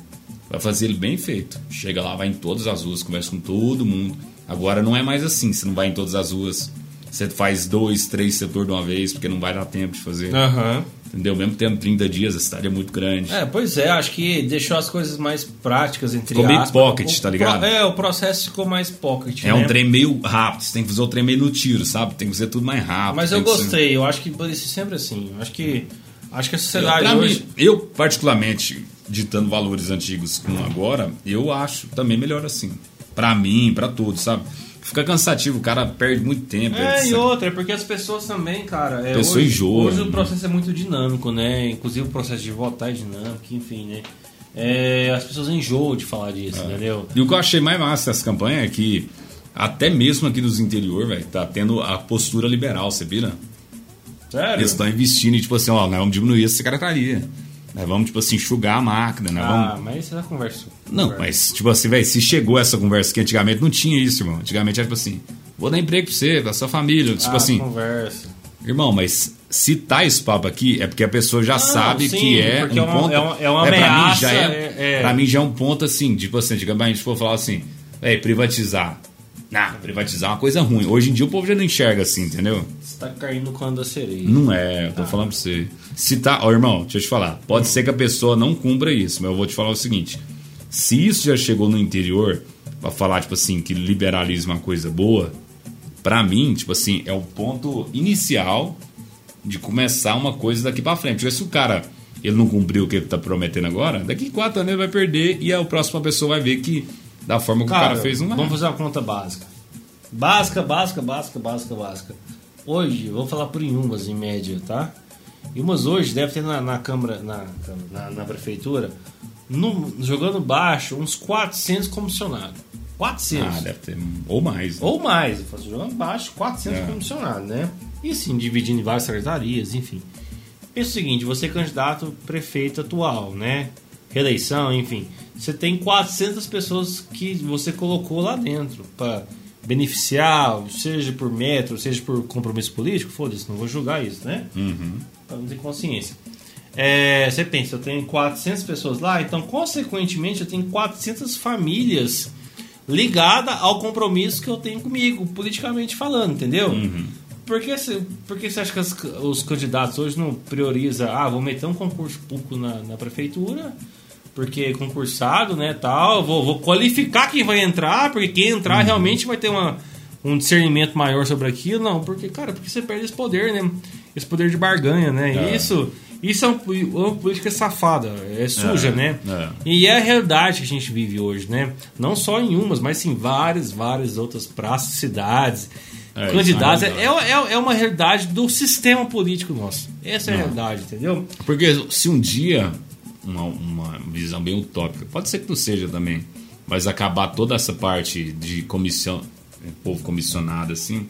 vai fazer ele bem feito. Chega lá, vai em todas as ruas, conversa com todo mundo. Agora não é mais assim, você não vai em todas as ruas. Você faz dois, três setores de uma vez, porque não vai dar tempo de fazer. Aham. Entendeu? Mesmo tendo 30 dias, a cidade é muito grande. É, pois é, acho que deixou as coisas mais práticas entre Ficou meio aspas. pocket, O tá ligado? pro- é, o processo ficou mais pocket, É né? um trem meio rápido, você tem que fazer o trem meio no tiro, sabe? Tem que fazer tudo mais rápido. Mas eu que ser- gostei, eu acho que pode ser sempre assim. Eu Acho que acho que a Eu, sociedade pra hoje mim, eu, particularmente, ditando valores antigos com agora, eu acho também melhor assim. Pra mim, pra todos, sabe? Fica cansativo, o cara perde muito tempo. É, e outra, é porque as pessoas também, cara. É, Pessoa hoje, enjoa, hoje o processo é muito dinâmico, né? Inclusive o processo de votar é dinâmico, enfim, né? É, as pessoas enjoam de falar disso, entendeu? E o que eu achei mais massa dessa campanha é que, até mesmo aqui nos interior, velho, tá tendo a postura liberal, você vira? Sério? Eles estão investindo e, tipo assim, ó, nós vamos diminuir essa secretaria. Nós vamos, tipo assim, enxugar a máquina, nós vamos Ah, mas você já conversou. Não, mas, tipo assim, velho, se chegou essa conversa que antigamente não tinha isso, irmão. Antigamente era tipo assim, vou dar emprego pra você, pra sua família. Tipo ah, assim, conversa. irmão, mas se tá esse papo aqui, é porque a pessoa já sabe sim, que é um é uma- ponto. é uma- é uma pra mim ameaça, já é, é- é. Pra mim já é um ponto assim, tipo assim, antigamente a gente for falar assim, é, privatizar. Não, privatizar é uma coisa ruim. Hoje em dia o povo já não enxerga assim, entendeu? Você tá caindo no cano da sereia. Não é, eu tô falando pra você. Se tá. Ó, irmão, deixa eu te falar. Pode ser que a pessoa não cumpra isso, mas eu vou te falar o seguinte: se isso já chegou no interior, pra falar, tipo assim, que liberalismo é uma coisa boa, pra mim, tipo assim, é o ponto inicial de começar uma coisa daqui pra frente. Porque se o cara ele não cumpriu o que ele tá prometendo agora, daqui quatro anos ele vai perder e a próxima pessoa vai ver que da forma que o cara fez não é. Vamos fazer uma conta básica. Básica, básica, básica, básica, básica. Hoje, vou falar por Inhumas em média, tá? Inhumas hoje deve ter na, na Câmara, na, na, na Prefeitura, no- jogando baixo, uns 400 comissionados. 400. Ah, deve ter. Ou mais. né? Ou mais, eu faço jogando baixo, 400 É. comissionados, né? E assim, dividindo em várias secretarias, enfim. Pensa o seguinte, você é candidato prefeito atual, né? Reeleição, enfim. Você tem 400 pessoas que você colocou lá dentro para beneficiar, seja por metro, seja por compromisso político, foda-se, não vou julgar isso, né? Uhum. Pra não ter consciência. É, você pensa, eu tenho 400 pessoas lá, então, consequentemente, eu tenho 400 famílias ligadas ao compromisso que eu tenho comigo, politicamente falando, entendeu? Por, que você, por que você acha que as- os candidatos hoje não priorizam, ah, vou meter um concurso público na, na prefeitura, porque é concursado, né, tal, vou, vou qualificar quem vai entrar, porque quem entrar realmente vai ter uma, um discernimento maior sobre aquilo, não, porque, cara, porque você perde esse poder, né, esse poder de barganha, né, É. isso... Isso é um- uma política safada, é suja, É, né? é. E é a realidade que a gente vive hoje, né? Não só em umas, mas em várias, várias outras praças, cidades, É, candidatos. é É, uma é, é uma realidade do sistema político nosso. Essa é a realidade, entendeu? Porque se um dia, uma, uma visão bem utópica, pode ser que não seja também, Mas acabar toda essa parte de comissão, povo comissionado assim,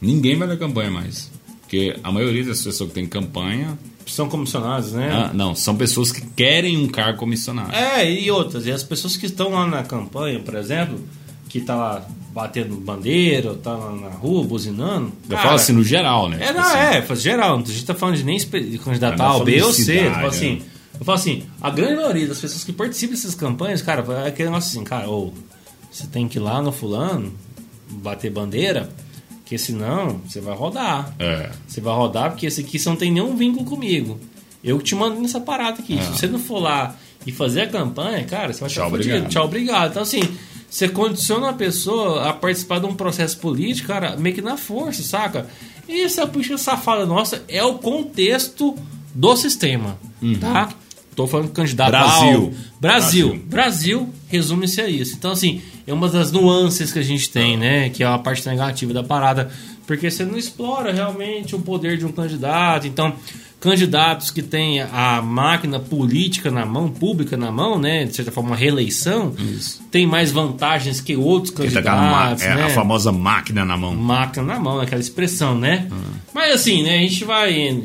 ninguém vai na campanha mais. Porque a maioria das pessoas que tem campanha. São comissionados, né? Ah, não, são pessoas que querem um cargo comissionado. É, e outras. E as pessoas que estão lá na campanha, por exemplo, que tá lá batendo bandeira, ou tá lá na rua, buzinando. Eu falo assim no geral, né? É, Tipo não, assim, é, geral. A gente tá falando de nem candidato É, nós A, falamos B ou C. Tipo assim, né? Eu falo assim, a grande maioria das pessoas que participam dessas campanhas, cara, é aquele negócio assim, cara, ou você tem que ir lá no fulano, bater bandeira, que senão você vai rodar. É. Você vai rodar porque esse aqui você não tem nenhum vínculo comigo. Eu que te mando nessa parada aqui. É. Se você não for lá e fazer a campanha, cara, você vai Tchau, fudido. obrigado. Tchau, obrigado. Então, assim, você condiciona a pessoa a participar de um processo político, cara, meio que na força, saca? E essa política safada nossa é o contexto do sistema, tá? Tô falando candidato. Brasil. Brasil. Brasil. Brasil resume-se a isso. Então, assim, é uma das nuances que a gente tem, né? Que é a parte negativa da parada. Porque você não explora realmente o poder de um candidato. Então, candidatos que têm a máquina política na mão, pública na mão, né? De certa forma, uma reeleição, tem mais vantagens que outros tá candidatos. é, né? a famosa máquina na mão. máquina na mão, aquela expressão, né? Mas assim, né? A gente vai.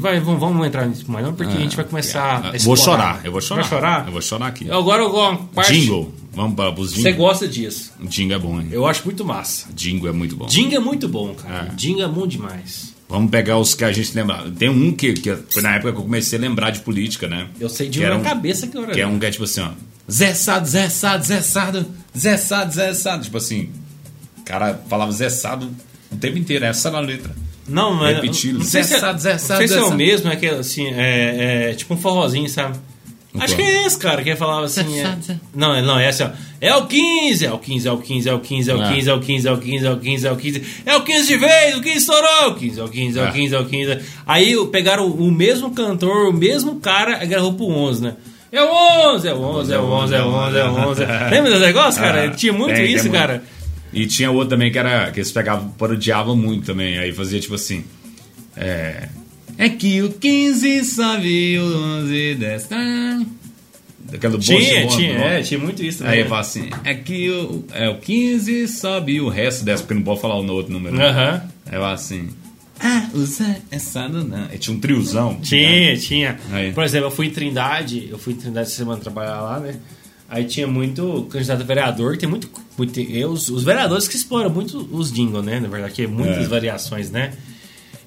Vai vamos, vamos entrar nisso mais não, porque a gente vai começar. a vou chorar, eu vou chorar. Vai chorar? Eu vou chorar aqui. Agora eu gosto. Parte... Jingle. Vamos para os Você gosta disso? Jingle é bom, hein? Eu acho muito massa. Jingle é muito bom. Jingle é muito bom, cara. É. Jingle é bom demais. Vamos pegar os que a gente lembra. Tem um que, que foi na época que eu comecei a lembrar de política, né? Eu sei de Que uma era um- cabeça que eu Que é um que é tipo assim, ó. Zé Sado, Zé Sado, Zé Sado, Zé Sado, Zé Sado. Tipo assim, o cara falava Zé Sado o tempo inteiro, essa era a letra. Não, mas. Repetido. Não sei se é, não sei se é o mesmo, é que assim, é, é tipo um forrozinho, sabe? Um Acho que é esse, cara, que falava assim. É- Não, não, é assim, ó. É o 15, é o 15, é o 15, é o 15, é o Ah. 15, é o 15, é o 15, é o 15, é o 15. É o 15 de vez, o 15 estourou. O 15, é o 15, é o Ah. 15, é o 15. Aí pegaram o mesmo cantor, o mesmo cara, e gravou pro 11, né? É o 11, é o 11, é o 11, é o 11, é o 11. Lembra desse negócio, cara? Ah, Tinha muito isso, cara. E tinha outro também que era. que eles pegavam, parodiavam muito também. Aí fazia tipo assim. É. É que o 15 sabe o 11 desta. Aquela do Tinha, tinha, Bosch, é, tinha muito isso Aí também. ele fala assim: é que o, é, o 15 sabe o resto dessa, porque não pode falar o outro número. né? Aham. Aí fala assim: ah, Zé é sado não. Aí tinha um triozão. né? Tinha, tinha. Aí. Por exemplo, eu fui em Trindade, eu fui em Trindade essa semana trabalhar lá, né? Aí tinha muito candidato a vereador, tem muito. Muito e os, os vereadores que exploram muito os jingle, né? Na verdade, que é muitas É. variações, né?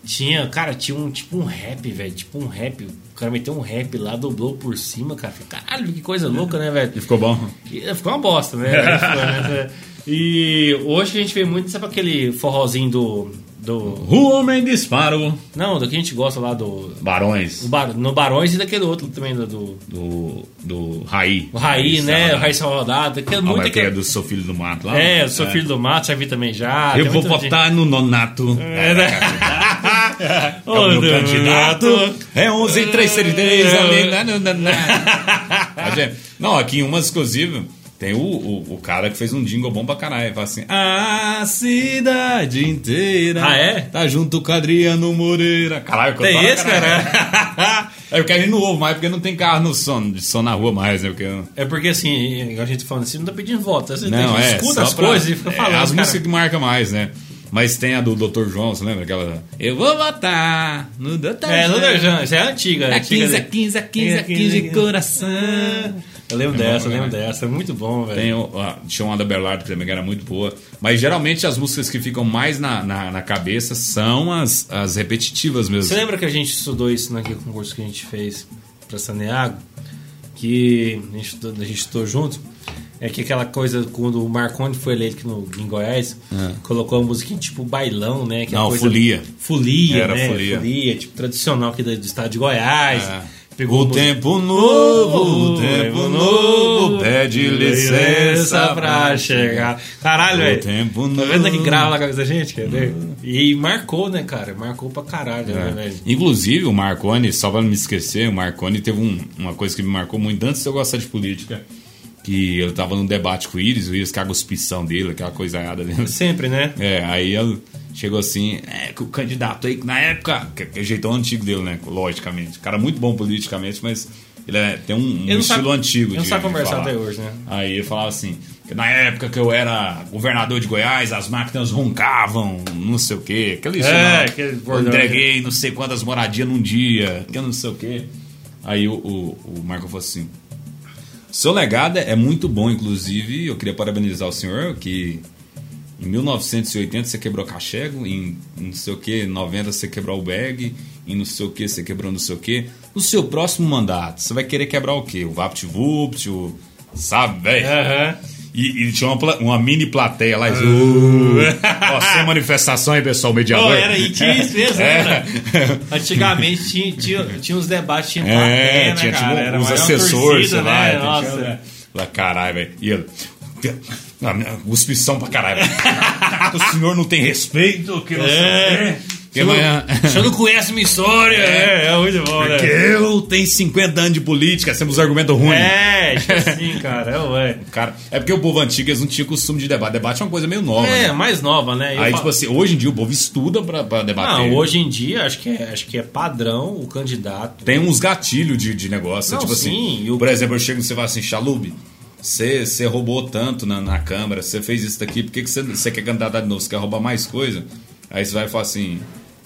Tinha, cara, tinha um tipo um rap, velho. Tipo um rap. O cara meteu um rap lá, dobrou por cima, cara. Falei, Caralho, que coisa louca, né, velho? E ficou bom. E Ficou uma bosta, né? Ficou, né? E hoje a gente vê muito, sabe aquele forrozinho do. Do O homem disparo. não, do que a gente gosta lá do. Barões. No, Bar- no Barões e daquele outro também, do, do, Do, do Raí. o Raí, né? O Raí Salvadado. Que é muito que é aquele- do seu filho do mato lá? É, eu sou filho do mato, já vi também já. Eu vou votar no nonato. É, né? É o meu Donato. candidato. É 11 333 É. ali. é- Não, aqui em uma exclusiva tem o, o, o cara que fez um jingle bom pra caralho. Fala assim: A cidade inteira. Ah, é? Tá junto com Adriano Moreira. Caralho, eu Tem esse, caralho. cara? É porque a gente não ouve mais, porque não tem carro no som, de som na rua mais, né? Porque É porque assim, a gente falando assim, não tá pedindo voto. Você Não, tem, é. escuta as pra- coisas e fica é, falando. As cara. músicas que marcam mais, né? Mas tem a do Dr. João, você lembra? Aquela. Eu vou votar no Dr. É, João. Luder Jan, isso é antiga. A antiga 15, a né? 15, a 15, a 15 de coração. Eu lembro É dessa, bom, eu lembro né? dessa. É muito bom, velho. Tem o, a, uma da Berlardo que também era muito boa. Mas geralmente as músicas que ficam mais na, na, na cabeça são as, as repetitivas mesmo. Você lembra que a gente estudou isso naquele concurso que a gente fez para Saneago? Que a gente, estudou, a gente estudou junto? É que aquela coisa, quando o Marconi foi eleito aqui no, em Goiás, colocou a musiquinha tipo bailão, né? Que é É. Não, coisa, folia. Folia, Era né? folia. tipo tradicional aqui do, do estado de Goiás. É. Pegou O tempo novo, o tempo novo, pede licença pra chegar. Caralho, velho. tempo Tá vendo que novo. grava na cabeça da gente? Quer ver? E marcou, né, cara? Marcou pra caralho, né, É. velho? Inclusive, o Marconi, só pra não me esquecer, o Marconi teve um- uma coisa que me marcou muito antes de eu gostar de política. Que eu tava num debate com o Iris, o Iris com a cuspição dele, aquela coisa errada dele. Sempre, né? É, aí ele chegou assim, é que o candidato aí, que na época, que, que é o jeitão antigo dele, né? Logicamente. O cara muito bom politicamente, mas Ele é- tem um, um estilo sabe- antigo. ele não sabe conversar falar. até hoje, né? Aí ele falava assim: que na época que eu era governador de Goiás, as máquinas roncavam, não sei o quê. Aquele É, não. aquele Eu entreguei não sei quantas moradias num dia, que eu não sei o quê. Aí o, o, o Marco falou assim: seu legado é muito bom, inclusive. Eu queria parabenizar o senhor que em 1980 você quebrou cachego, em não sei o que, 90 você quebrou o bag, em não sei o que você quebrou não sei o que. No seu próximo mandato, você vai querer quebrar o quê? O VaptVupt, o. Sabe, velho? Aham. E, e tinha uma, uma mini plateia lá. e- Uh, ó, sem manifestação aí, pessoal, mediador. Pô, era aí, tinha isso mesmo, É. né? Antigamente tinha, tinha, tinha uns debates, tinha É, plateia, né, tinha tipo, cara? Era os mais uma assessores, torcida, sei lá. né? tinha- Nossa. tinha- Lá, caralho, velho. E ele. Ah, minha Cuspição pra caralho. o senhor não tem respeito, que não sei É. quê. Que amanhã- Você não conhece minha história. É, é muito bom, né? Porque eu tenho 50 anos de política, temos argumento ruim. É, tipo assim, cara. É, ué. Cara, é porque o povo antigo eles não tinha costume de debate. Debate é uma coisa meio nova. É, né? mais nova, né? Eu Aí, falo- tipo assim, hoje em dia o povo estuda pra, pra debater. Não, hoje em dia acho que é, acho que é padrão o candidato. Tem uns gatilhos de, de negócio. Não, tipo sim, assim, o- por exemplo, eu chego e você fala assim, Chalub, você roubou tanto na, na Câmara, você fez isso daqui, por que, que você, você quer candidatar de novo? Você quer roubar mais coisa? Aí você vai falar assim,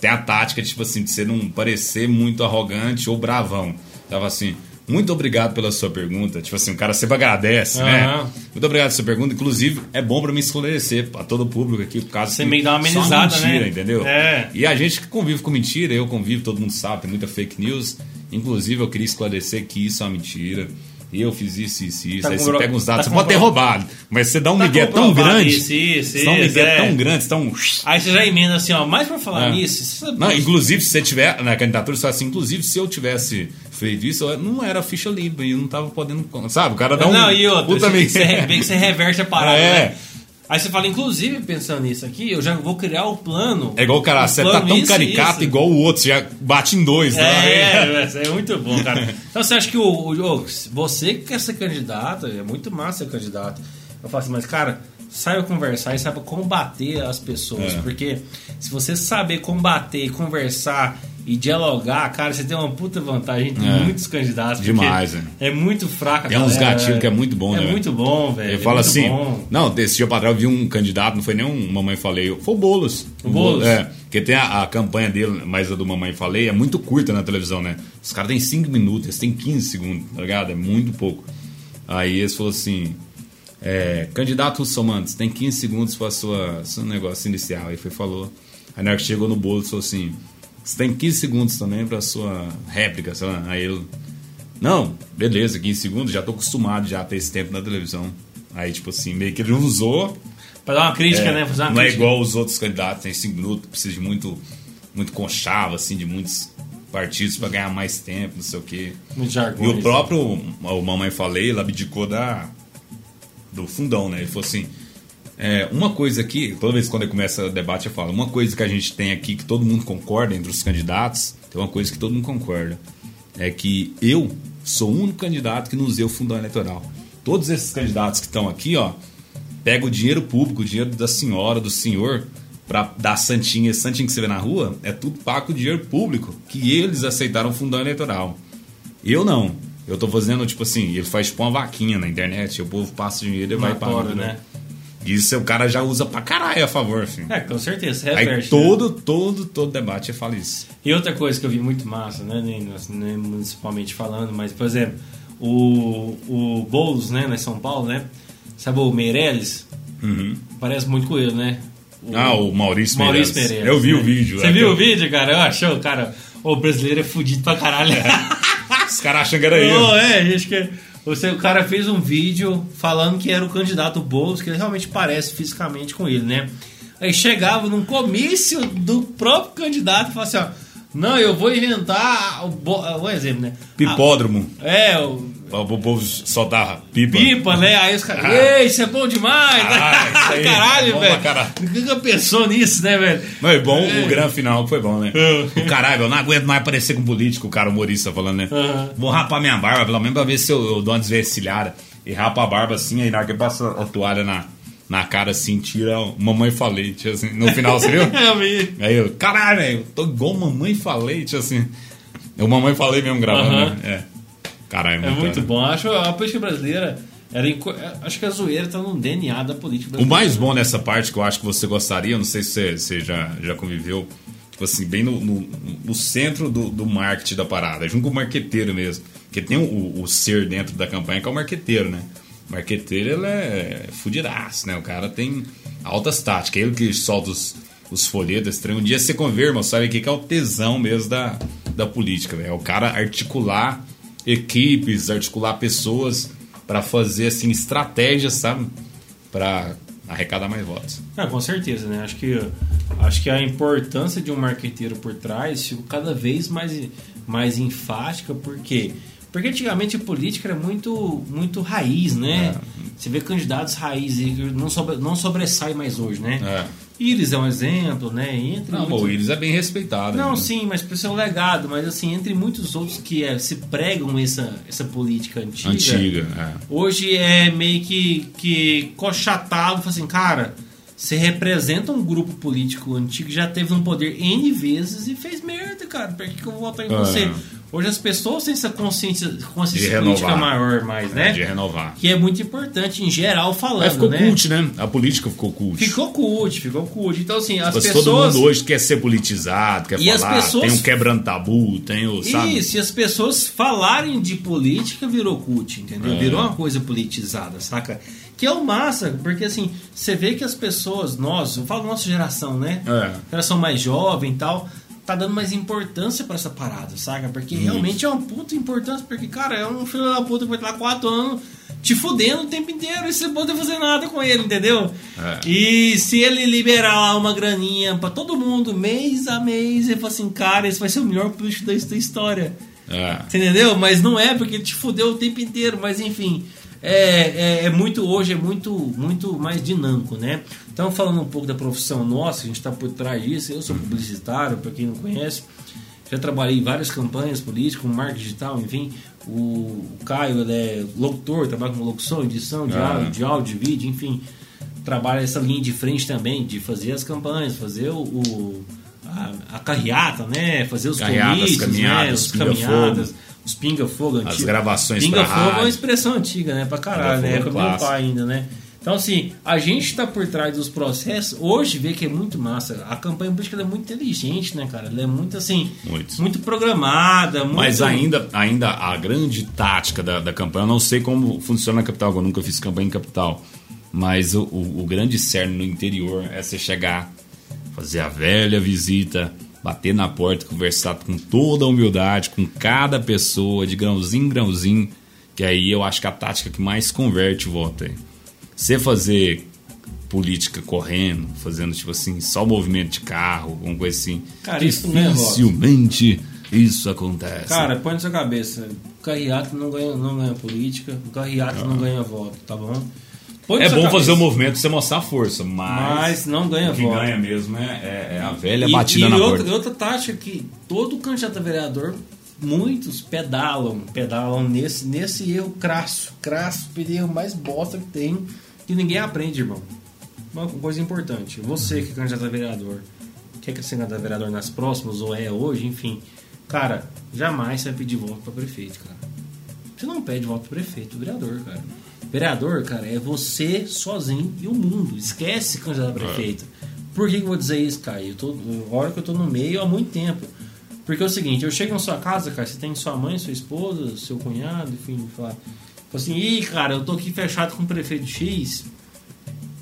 tem a tática, tipo assim, de você não parecer muito arrogante ou bravão. Tava assim, muito obrigado pela sua pergunta. Tipo assim, o cara sempre agradece, né? Aham. Muito obrigado pela sua pergunta. Inclusive, é bom pra me esclarecer pra todo o público aqui, por causa Você que meio dá uma amenizada, mentira, né? entendeu? É. E a gente que convive com mentira, eu convivo, todo mundo sabe, tem muita fake news. Inclusive, eu queria esclarecer que isso é uma mentira. E eu fiz isso, isso, isso. Tá Aí você compro- pega uns dados, tá você pode ter roubado, mas você dá um Tá migué tão grande. isso, isso, você dá um isso, migué é. tão grande, tão. Aí você já emenda assim, ó, mais pra falar É. nisso. sabe- Não, inclusive, se você tiver na candidatura, você fala assim, inclusive, se eu tivesse feito isso, eu não era ficha limpa e eu não tava podendo. Sabe? O cara dá um. Não, e outra, puta você, você, você reverte a parada, É. né? Aí você fala, inclusive, pensando nisso aqui, eu já vou criar o plano. É igual o cara, você tá tão isso, caricato isso. igual o outro, você já bate em dois, né? É, é, é muito bom, cara. Então você acha que o, o- o- você que quer ser candidato, é muito massa ser candidato. Eu falo assim, mas cara, saiba conversar e saiba combater as pessoas. É. Porque se você saber combater, conversar e dialogar, cara, você tem uma puta vantagem entre É. muitos candidatos. Demais, né? É muito fraca. Tem uns galera, gatilhos que é muito bom, É né, muito bom, velho. Ele é fala muito assim, bom. não, esse dia pra trás eu vi um candidato, não foi nem um Mamãe Falei, foi o Boulos. O Boulos? É, porque tem a, a campanha dele, mas a do Mamãe Falei, é muito curta na televisão, né? Os caras têm 5 minutos, eles têm 15 segundos, tá ligado? É muito pouco. Aí eles falaram assim, é, candidato Russomantes, tem 15 segundos para sua seu negócio inicial. Aí foi falou. Aí na hora que chegou no Boulos, falou assim, você tem 15 segundos também para sua réplica, sei lá. Aí ele, não, beleza, 15 segundos, já tô acostumado já a ter esse tempo na televisão. Aí, tipo assim, meio que ele usou. Pra dar uma crítica, é, né? Fazer uma não é crítica. igual os outros candidatos, tem 5 minutos, precisa de muito, muito conchavo, assim, de muitos partidos para ganhar mais tempo, não sei o quê. Muito E jargão. o próprio, o Mamãe Falei, ele abdicou da, do fundão, né? Ele falou assim: é, uma coisa aqui, toda vez que quando começa o debate, eu falo: uma coisa que a gente tem aqui que todo mundo concorda entre os candidatos, tem uma coisa que todo mundo concorda: é que eu sou o único candidato que não usei o fundão eleitoral. Todos esses candidatos que estão aqui, ó, pega o dinheiro público, o dinheiro da senhora, do senhor, pra dar santinha, esse santinho que você vê na rua, é tudo pago com dinheiro público, que eles aceitaram o fundão eleitoral. Eu não. Eu tô fazendo, tipo assim, ele faz tipo uma vaquinha na internet, o povo passa o dinheiro e vai Matório, pagando, né? Isso o cara já usa pra caralho a favor, filho. É, com certeza. Aí reverte, né? todo, todo, todo debate eu falo isso. E outra coisa que eu vi muito massa, né, nem, nem municipalmente falando, mas, por exemplo, o, o Boulos, né, na São Paulo, né? Sabe o Meirelles? Parece muito com ele, né? Ah, o Maurício Maurício Meirelles. Meirelles. Eu vi né? o vídeo. Você é, viu que o vídeo, cara? Eu achei, cara, o brasileiro é fudido pra caralho. Os caras acham que era ele. Ô, é, acho que você, o cara fez um vídeo falando que era o candidato Boulos, que ele realmente parece fisicamente com ele, né? Aí chegava num comício do próprio candidato e falava assim, ó, não, eu vou inventar o, um exemplo, né? Pipódromo. Ah, é, o O povo soltava pipa. pipa, né? Aí os caras, Ah. ei, isso é bom demais! Ah, isso aí, caralho, bom velho! caralho. Nunca pensou nisso, né, velho? Não, é bom É. o grande final foi bom, né? É. O caralho, eu não aguento mais parecer com político, o cara humorista falando, né? Vou rapar minha barba, pelo menos pra ver se eu, eu dou uma desvencilhada. E rapa a barba assim, aí na hora que passa a toalha na, na cara assim, tira o mamãe falei, tipo assim, no final, você viu? Eu vi. Aí eu, caralho, velho, eu tô igual mamãe falei, tipo assim. Eu mamãe falei mesmo gravando, né? É. Caralho, É muito bom. Acho a política brasileira. Era inco- acho que a zoeira tá no DNA da política O brasileira. mais bom nessa parte que eu acho que você gostaria, não sei se você, você já, já conviveu, tipo assim, bem no, no, no centro do, do marketing da parada, junto com o marqueteiro mesmo. Porque tem o, o ser dentro da campanha que é o marqueteiro, né? O marqueteiro, ele é fudidaço, né? O cara tem altas táticas. Ele que solta os, os folhetos, trem. um dia você convê, irmão, sabe o que que é o tesão mesmo da, da política, velho? É o cara articular equipes, articular pessoas para fazer, assim, estratégias, sabe? Para arrecadar mais votos. Ah, com certeza, né? Acho que, acho que a importância de um marqueteiro por trás ficou cada vez mais, mais enfática, por quê? Porque antigamente a política era muito, muito raiz, né? Você vê candidatos raiz e não, sobre, não sobressai mais hoje, né? É. Íris é um exemplo, né? Entre Não, muitos- o Iris é bem respeitado. Não, né? sim, mas por seu legado, mas assim, entre muitos outros que é, se pregam essa, essa política antiga, Antiga, é. hoje é meio que, que cochatado, assim, cara, você representa um grupo político antigo que já teve um poder N vezes e fez merda, cara. Por que, que eu vou votar em É. você? Hoje as pessoas têm essa consciência, consciência De renovar. política maior mais, né? É, de renovar. Que é muito importante em geral falando, Mas ficou né? cult, né? A política ficou cult. Ficou cult, ficou cult. Então, assim, as Mas pessoas. todo mundo hoje quer ser politizado, quer E as falar, pessoas- tem um quebrando tabu, tem o, sabe? Isso, e as pessoas falarem de política virou cult, entendeu? É. Virou uma coisa politizada, saca? Que é o massa, porque assim, você vê que as pessoas, nós, eu falo nossa geração, né? É. Geração mais jovem e tal, tá dando mais importância pra essa parada, saca? Porque realmente é uma puta importância, porque, cara, é um filho da puta que vai estar quatro anos te fudendo o tempo inteiro e você não pode fazer nada com ele, entendeu? É. E se ele liberar lá uma graninha pra todo mundo, mês a mês, ele fala assim, cara, esse vai ser o melhor político da história. É. Entendeu? Mas não é porque ele te fudeu o tempo inteiro. Mas enfim, é, é, é muito hoje é muito muito mais dinâmico, né? Então falando um pouco da profissão nossa, a gente está por trás disso. Eu sou publicitário, para quem não conhece. Já trabalhei em várias campanhas políticas, com marketing digital, enfim. O, o Caio ele é locutor, trabalha com locução, edição de, Ah. áudio, de áudio, de vídeo, enfim. Trabalha essa linha de frente também, de fazer as campanhas, fazer o, o- a, a carreata, né? Fazer os Carreatas, comícios, caminhadas, né? os caminhadas, os pinga-fogo As antigos. gravações Pinga-fogo pra é uma rádio. expressão antiga, né? Pra caralho, né? É com meu pai ainda, né? Então, assim, a gente tá por trás dos processos, hoje vê que é muito massa. A campanha política é muito inteligente, né, cara? Ela é muito, assim, Muito. muito programada. Muito... Mas ainda, ainda a grande tática da, da campanha, eu não sei como funciona na capital, eu nunca fiz campanha em capital. Mas o, o, o grande cerne no interior é você chegar, fazer a velha visita, bater na porta, conversar com toda a humildade, com cada pessoa, de grãozinho em grãozinho, que aí eu acho que a tática que mais converte o voto aí. Você fazer política correndo, fazendo tipo assim, só movimento de carro, alguma coisa assim. Cara, isso é. Dificilmente isso acontece. Cara, põe na sua cabeça. O carreato não ganha, não ganha política, o carreato não ganha voto, tá bom? Põe É bom cabeça. fazer o movimento pra você mostrar a força, mas, Mas não ganha o que voto. ganha mesmo é, é- é a velha E- batida e na outra, porta. outra tática que todo candidato a vereador, muitos pedalam, pedalam nesse, nesse erro crasso, crasso, erro mais bosta que tem, que ninguém aprende, irmão. Uma coisa importante, você que é candidato a vereador, quer ser candidato a vereador nas próximas, ou é hoje, enfim, cara, jamais você vai pedir voto para prefeito, cara. Você não pede voto pro prefeito, vereador, cara. Vereador, cara, é você sozinho e o mundo. Esquece candidato a prefeito. Por que, que eu vou dizer isso, cara? Eu tô, hora que eu tô no meio há muito tempo. Porque é o seguinte, eu chego na sua casa, cara, você tem sua mãe, sua esposa, seu cunhado, enfim, fala, fala assim, ih, cara, eu tô aqui fechado com o prefeito X,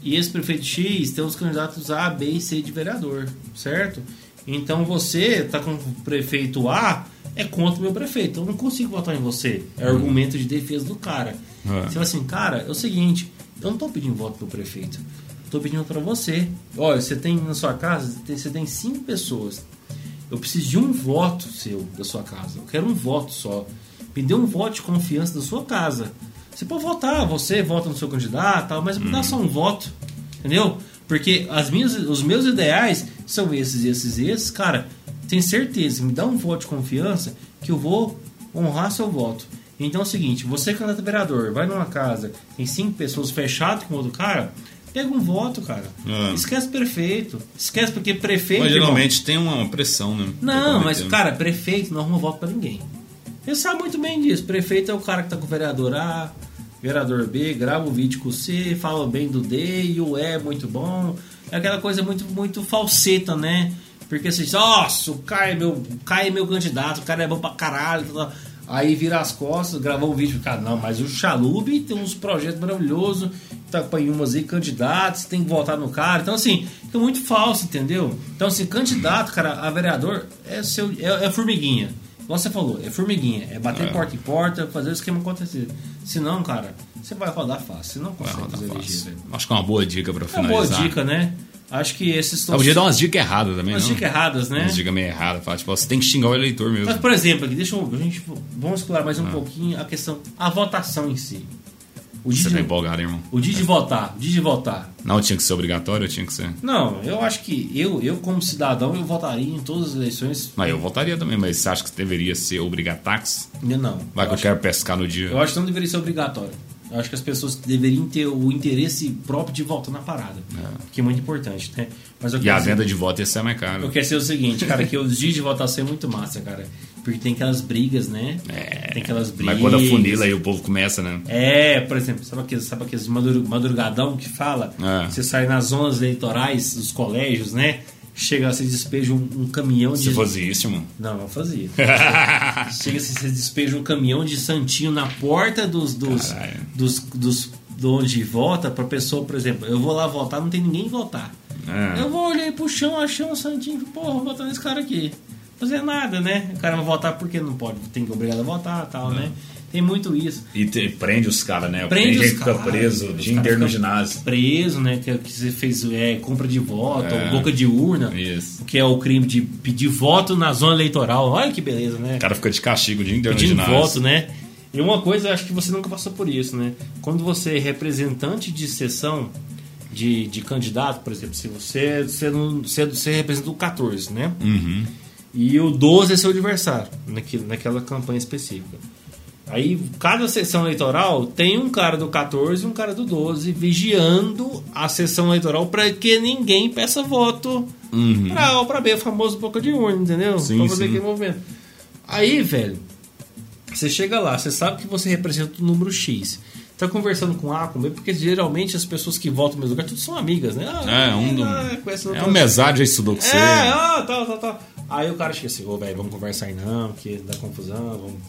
e esse prefeito X tem os candidatos A, B e C de vereador, certo? Então você tá com o prefeito A, é contra o meu prefeito. Eu não consigo votar em você. É argumento de defesa do cara. É. Você fala assim, cara, é o seguinte, eu não tô pedindo voto pro prefeito. Tô pedindo para você. Olha, você tem na sua casa, você tem cinco pessoas. Eu preciso de um voto seu da sua casa. Eu quero um voto só. Me dê um voto de confiança da sua casa. Você pode votar, você vota no seu candidato, tal, mas me dá só um voto. Entendeu? Porque as minhas, os meus ideais são esses, esses e esses. Cara, tem certeza, me dá um voto de confiança que eu vou honrar seu voto. Então é o seguinte, você candidato a vereador, vai numa casa, tem cinco pessoas fechado com outro cara, pega um voto, cara. É. Esquece prefeito. Esquece porque prefeito. Mas irmão, geralmente tem uma pressão, né? não, mas, cara, prefeito não arruma voto pra ninguém. Você sabe muito bem disso. Prefeito é o cara que tá com o vereador A, vereador B, grava o vídeo com o C, fala bem do D e o E é muito bom. É aquela coisa muito, muito falseta, né? Porque assim, nossa, o Caio é meu, o Caio é meu candidato, o cara é bom pra caralho. Tal, tal. Aí vira as costas, gravou um vídeo, cara, não, mas o Chalube tem uns projetos maravilhosos, tá com umas aí candidatos, tem que votar no cara. Então, assim, fica muito falso, entendeu? Então, assim, candidato, cara, a vereador é, seu, é, é formiguinha. Igual você falou, é formiguinha, é bater É. porta em porta, fazer o esquema acontecer. Senão, cara, você vai rodar fácil, você não consegue fazer eleger. Acho que é uma boa dica pra É uma boa finalizar. dica, né? Acho que esses Eu podia dar umas dicas erradas também, umas não? dicas erradas, né? Umas dicas meio erradas. Falar, tipo, você tem que xingar o eleitor mesmo. Mas, por exemplo, aqui, deixa eu, a gente, vamos explorar mais um pouquinho a questão, a votação em si. O dia, Você tá de, empolgado, hein, irmão? o dia de votar, o dia de votar. Não tinha que ser obrigatório, tinha que ser. Não, eu acho que eu, eu como cidadão, eu votaria em todas as eleições. Mas eu votaria também, mas você acha que deveria ser obrigatax? Não. Vai eu que eu quero pescar no dia. eu acho que não deveria ser obrigatório. Eu acho que as pessoas deveriam ter o interesse próprio de votar na parada. Que é muito importante, né? Mas E a dizer- venda de voto ia ser mais cara. Eu quero ser o seguinte, cara, que os dias de votação é muito massa, cara. Porque tem aquelas brigas, né? É, Tem aquelas brigas. Mas quando a funila aí o povo começa, né? É, por exemplo, sabe aqueles, sabe aqueles madru- madrugadão que fala? É. Você sai nas zonas eleitorais dos colégios, né? Chega, você despeja um, um caminhão de. Se fosse isso, irmão. Não, não fazia. Chega, assim, você despeja um caminhão de santinho na porta dos. dos, Caralho. dos, dos de onde vota pra pessoa, por exemplo, eu vou lá votar, não tem ninguém votar. É. Eu vou olhar pro chão, achar um santinho, porra, vou votar nesse cara aqui. Fazer nada, né? O cara vai votar porque não pode, tem que obrigado a votar tal, né? Tem muito isso. E te- prende os caras, né? Prende Tem gente que fica preso o os dia caras inteiro no ginásio. Preso, né? Que, que você fez é, compra de voto, É. boca de urna. Isso. Que é o crime de pedir voto na zona eleitoral. Olha que beleza, né? O cara fica de castigo o dia inteiro Pedindo no ginásio. voto, né? E uma coisa, acho que você nunca passou por isso, né? Quando você é representante de sessão de, de candidato, por exemplo, se você, você, não, você, você representa o 14, né? Uhum. E o 12 é seu adversário, naquele, naquela campanha específica. Aí, cada sessão eleitoral tem um cara do 14 e um cara do 12 vigiando a sessão eleitoral para que ninguém peça voto Uhum. pra A ou pra B, o famoso boca de urna, entendeu? Sim, pra fazer sim. aquele movimento. Aí, velho, você chega lá, você sabe que você representa o número X. Tá conversando com A, com B, porque geralmente as pessoas que votam no mesmo lugar, tudo são amigas, né? Ah, É, um do- ah, É um mesado já estudou com você. é, ah, tal, tal, tal. Aí o cara chega assim, ô, velho, vamos conversar aí não, que dá confusão,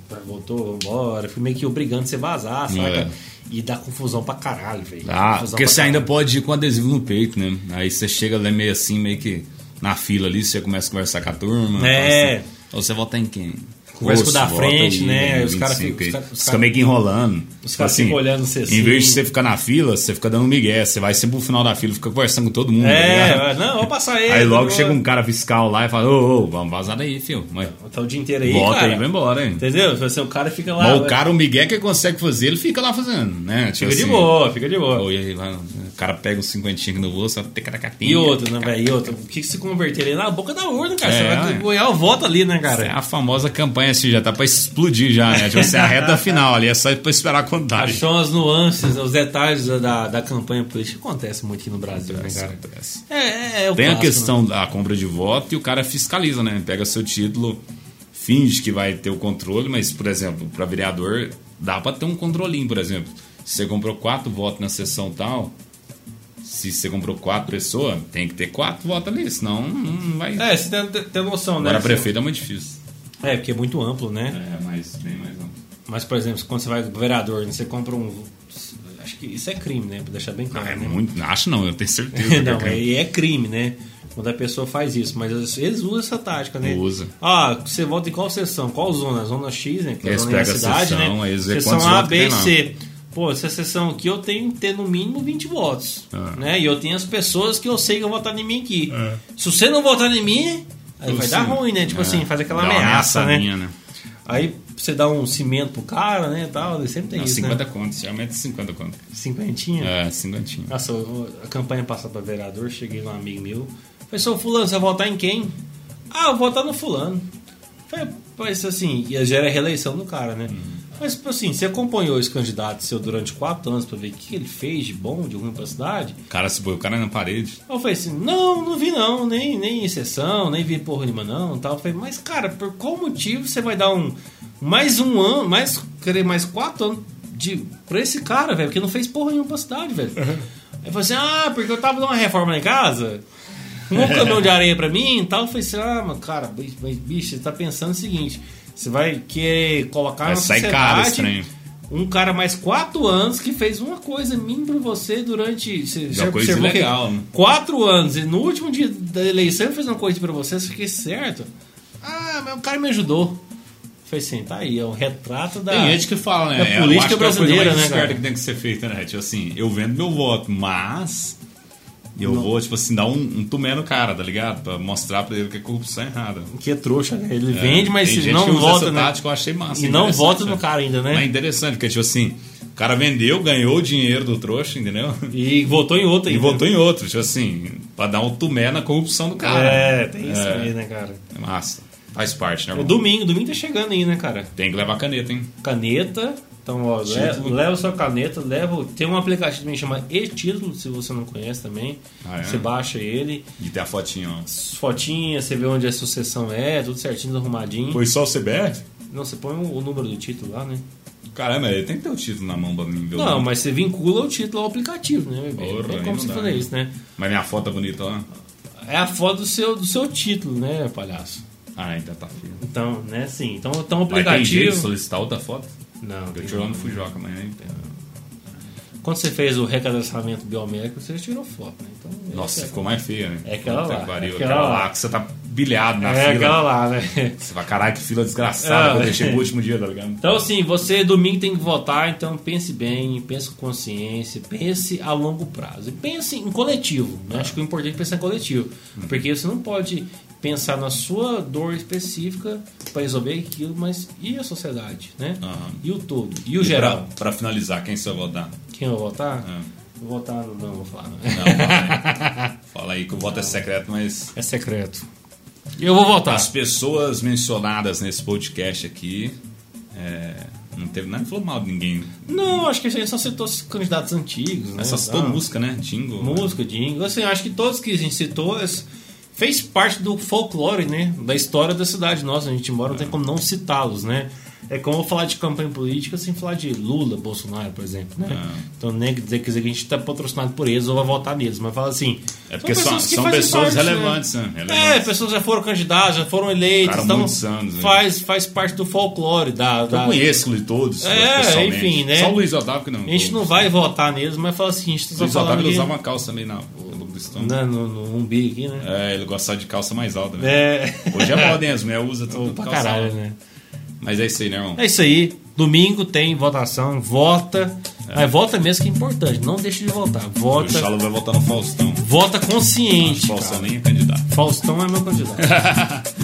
vamos, voltou, vamos embora. Fui meio que obrigando você vazar, saca? É. E dá confusão pra caralho, velho. Ah, porque você ainda caralho. pode ir com adesivo no peito, né? Aí você chega lá meio assim, meio que na fila ali, você começa a conversar com a turma. É. Assim, Ou você vota em quem? Conversa com o da frente, né? Os 25 caras ficam- aí. os caras- os Fica caras- meio que enrolando. Tipo os caras ficam olhando você Em assim. vez de você ficar na fila, você fica dando um migué. Você vai sempre pro final da fila, fica conversando com todo mundo. tá É, ligado? não, vou passar ele. Aí logo chega um cara fiscal lá e fala: Ô, ô, vamos vazar daí, filho. Mas Tá o dia inteiro aí, volta cara. aí, vai embora, hein? Entendeu? Você, o cara fica lá. Mas o vai- cara, o Miguel que ele consegue fazer, ele fica lá fazendo, né? Tipo Fica de assim, boa, fica de boa. Ou e aí, vai, o cara pega uns cinquentinhos aqui no bolso, vai ter caracatinha. E outro, né, velho? E outro. O que, que se converter ali na boca da urna, cara? É, você vai é. ganhar o voto ali, né, É cara? a famosa campanha assim, já tá pra explodir já, né? Tipo assim, a reta final ali, é só pra esperar a contagem. Achou as nuances, os detalhes da, da, campanha política. Acontece muito aqui no Brasil, né, Acontece, cara? acontece. É, é, é Tem a clássico, questão da compra de voto e o cara fiscaliza, né? Pega seu título, finge que vai ter o controle, mas, por exemplo, para vereador, dá para ter um controlinho, por exemplo. Se você comprou quatro votos na sessão tal, se você comprou quatro pessoas, tem que ter quatro votos ali, senão não vai. Né? É, você tem, tem, tem noção, né? Agora, prefeito é muito difícil. É, porque é muito amplo, né? É, mas bem mais amplo. Mas, por exemplo, quando você vai vereador, né, você compra um. Acho que isso é crime, né? Pra deixar bem claro. é né? muito. Acho não, eu tenho certeza. é não, crime. é, é crime, né? Quando a pessoa faz isso, mas eles usam essa tática, né? Usa. Ah, você vota em qual seção? Qual zona? Zona X, né? Que é a zona da cidade, seção, né? eles quantos A, B e. C. Pô, essa sessão aqui eu tenho que ter no mínimo 20 votos. Ah. Né? E eu tenho as pessoas que eu sei que vão votar em mim aqui. Se você não votar em mim, aí vai dar ruim, né? Tipo É, assim, faz aquela uma ameaça, né? ameaçadinha, né? Aí você dá um cimento pro cara, né? Tal, sempre tem Não, isso, 50 né? contos, geralmente 50 contos. Cinquentinha. É, 50. Nossa, a campanha passada pra vereador, cheguei lá, um amigo meu. Falei, seu fulano, você vai votar em quem? Ah, eu vou votar no fulano. Falei, mas assim, e gera a reeleição do cara, né? Mas, tipo assim, você acompanhou esse candidato seu durante quatro anos pra ver o que ele fez de bom, de ruim pra cidade? O cara se põe o cara na parede. Eu falei assim, não, não vi não, nem, nem exceção, nem vi porra nenhuma não, tal. Eu falei, mas cara, por qual motivo você vai dar um, mais um ano, mais, querer mais quatro anos de, pra esse cara, velho, que não fez porra nenhuma pra cidade, velho. Aí falou assim: ah, porque eu tava dando uma reforma lá em casa, um caminhão de areia pra mim e tal. Eu falei assim: ah, mas cara, mas, bicho, você tá pensando o seguinte: você vai querer colocar Vai na sair caro um cara mais quatro anos que fez uma coisa mínima pra você durante. Você Já observou que ilegal, né? Quatro anos e no último dia da eleição ele fez uma coisa pra você, você fiquei certo. Ah, mas o cara me ajudou. Foi assim, tá aí, é um retrato da. Tem gente que fala, né? da Eu política acho que é a coisa brasileira, mais né, cara? que tem que ser feita, né? Tipo assim, eu vendo meu voto, mas eu vou, tipo assim, dar um, um tumé no cara, tá ligado? Pra mostrar pra ele que a corrupção é errada. Que é trouxa, né? Ele vende, mas se não vota, essa né? tática, eu achei massa. E não vota no né? cara ainda, né? Mas é interessante, porque, tipo assim, o cara vendeu, ganhou o dinheiro do trouxa, entendeu? E votou em outro E ainda. votou em outro, tipo assim, pra dar um tumé na corrupção do cara. É, tem isso É. aí, né, cara? É massa. Faz parte, né, É irmão? domingo, domingo tá chegando aí, né, cara? Tem que levar caneta, hein? Caneta. Então, ó, leva sua caneta, leva. Tem um aplicativo também que chama E-Título, se você não conhece também. Ah, é? Você baixa ele, E tem a fotinha, ó. fotinha, você vê onde a sucessão é, tudo certinho, arrumadinho. Foi só o CBF? Não, você põe o, o número do título lá, né? Caramba, ele tem que ter o título na mão pra mim ver Não, mas você vincula o título ao aplicativo, né, bebê? Porra, Não tem aí como você dá, fazer né? isso, né? Mas minha foto é bonita lá. É a foto do seu, do seu título, né, palhaço? Ah, ainda tá feio. Então, né, sim. Então, então o Mas tem jeito de aplicativo. solicitar outra foto? Não, Eu tem tiro lá no Fujoca amanhã, hein? Quando você fez o recadastramento biométrico, você tirou foto, né? Então, Nossa, é, ficou mais feia, né? É aquela Puta lá, pariu, aquela Aquela lá. lá que você tá bilhado na é fila. aquela lá, né? Você vai, caralho, que fila desgraçada Ah, que eu é. deixei pro último dia, tá ligado? Então, assim, você domingo tem que votar, então pense bem, pense com consciência, pense a longo prazo. E pense em coletivo. Né? Acho que o importante é pensar em coletivo. Porque você não pode pensar na sua dor específica para resolver aquilo, mas e a sociedade, né? Aham. E o todo, e o E geral. Pra finalizar, quem você vai votar? Quem vai votar? Ah. Vou votar no... Não, vou falar. Não. Não, fala aí. fala aí que o voto é secreto, mas É secreto. Eu vou votar. as pessoas mencionadas nesse podcast aqui é, não teve nada falou mal de ninguém. Não, acho que a gente só citou os candidatos antigos, né? Só citou música, né? Jingle. Música, jingle. Assim, acho que todos que a gente citou fez parte do folclore, né? Da história da cidade nossa. A gente mora, não tem como não citá-los, né? É como falar de campanha política sem falar de Lula, Bolsonaro, por exemplo, né? Ah. Então, nem quer dizer, quer dizer que a gente está patrocinado por eles ou vai votar neles, mas fala assim... É porque são, que são fazem pessoas parte, né? relevantes, né? É, pessoas já foram candidatas, já foram eleitas, Ficaram então muitos anos, né? faz, faz parte do folclore, da... Eu da conheço de todos, É, enfim, né? Só o Luiz Otávio que não. a gente não vai votar neles, mas fala assim, a gente O tá Luiz Otávio que- usava uma calça também na no, né, no, no umbigo aqui, né? É, ele gostava de calça mais alta, né? É. Hoje é moda, hein? As mulheres usam tudo pra calça caralho, alta. né? Mas é isso aí, né, irmão? É isso aí. Domingo tem votação, vota. Mas vota mesmo que é importante. Não deixe de votar. O Vota. Chalo vai votar no Faustão. Vota consciente. Faustão cara. nem é candidato. Faustão é meu candidato.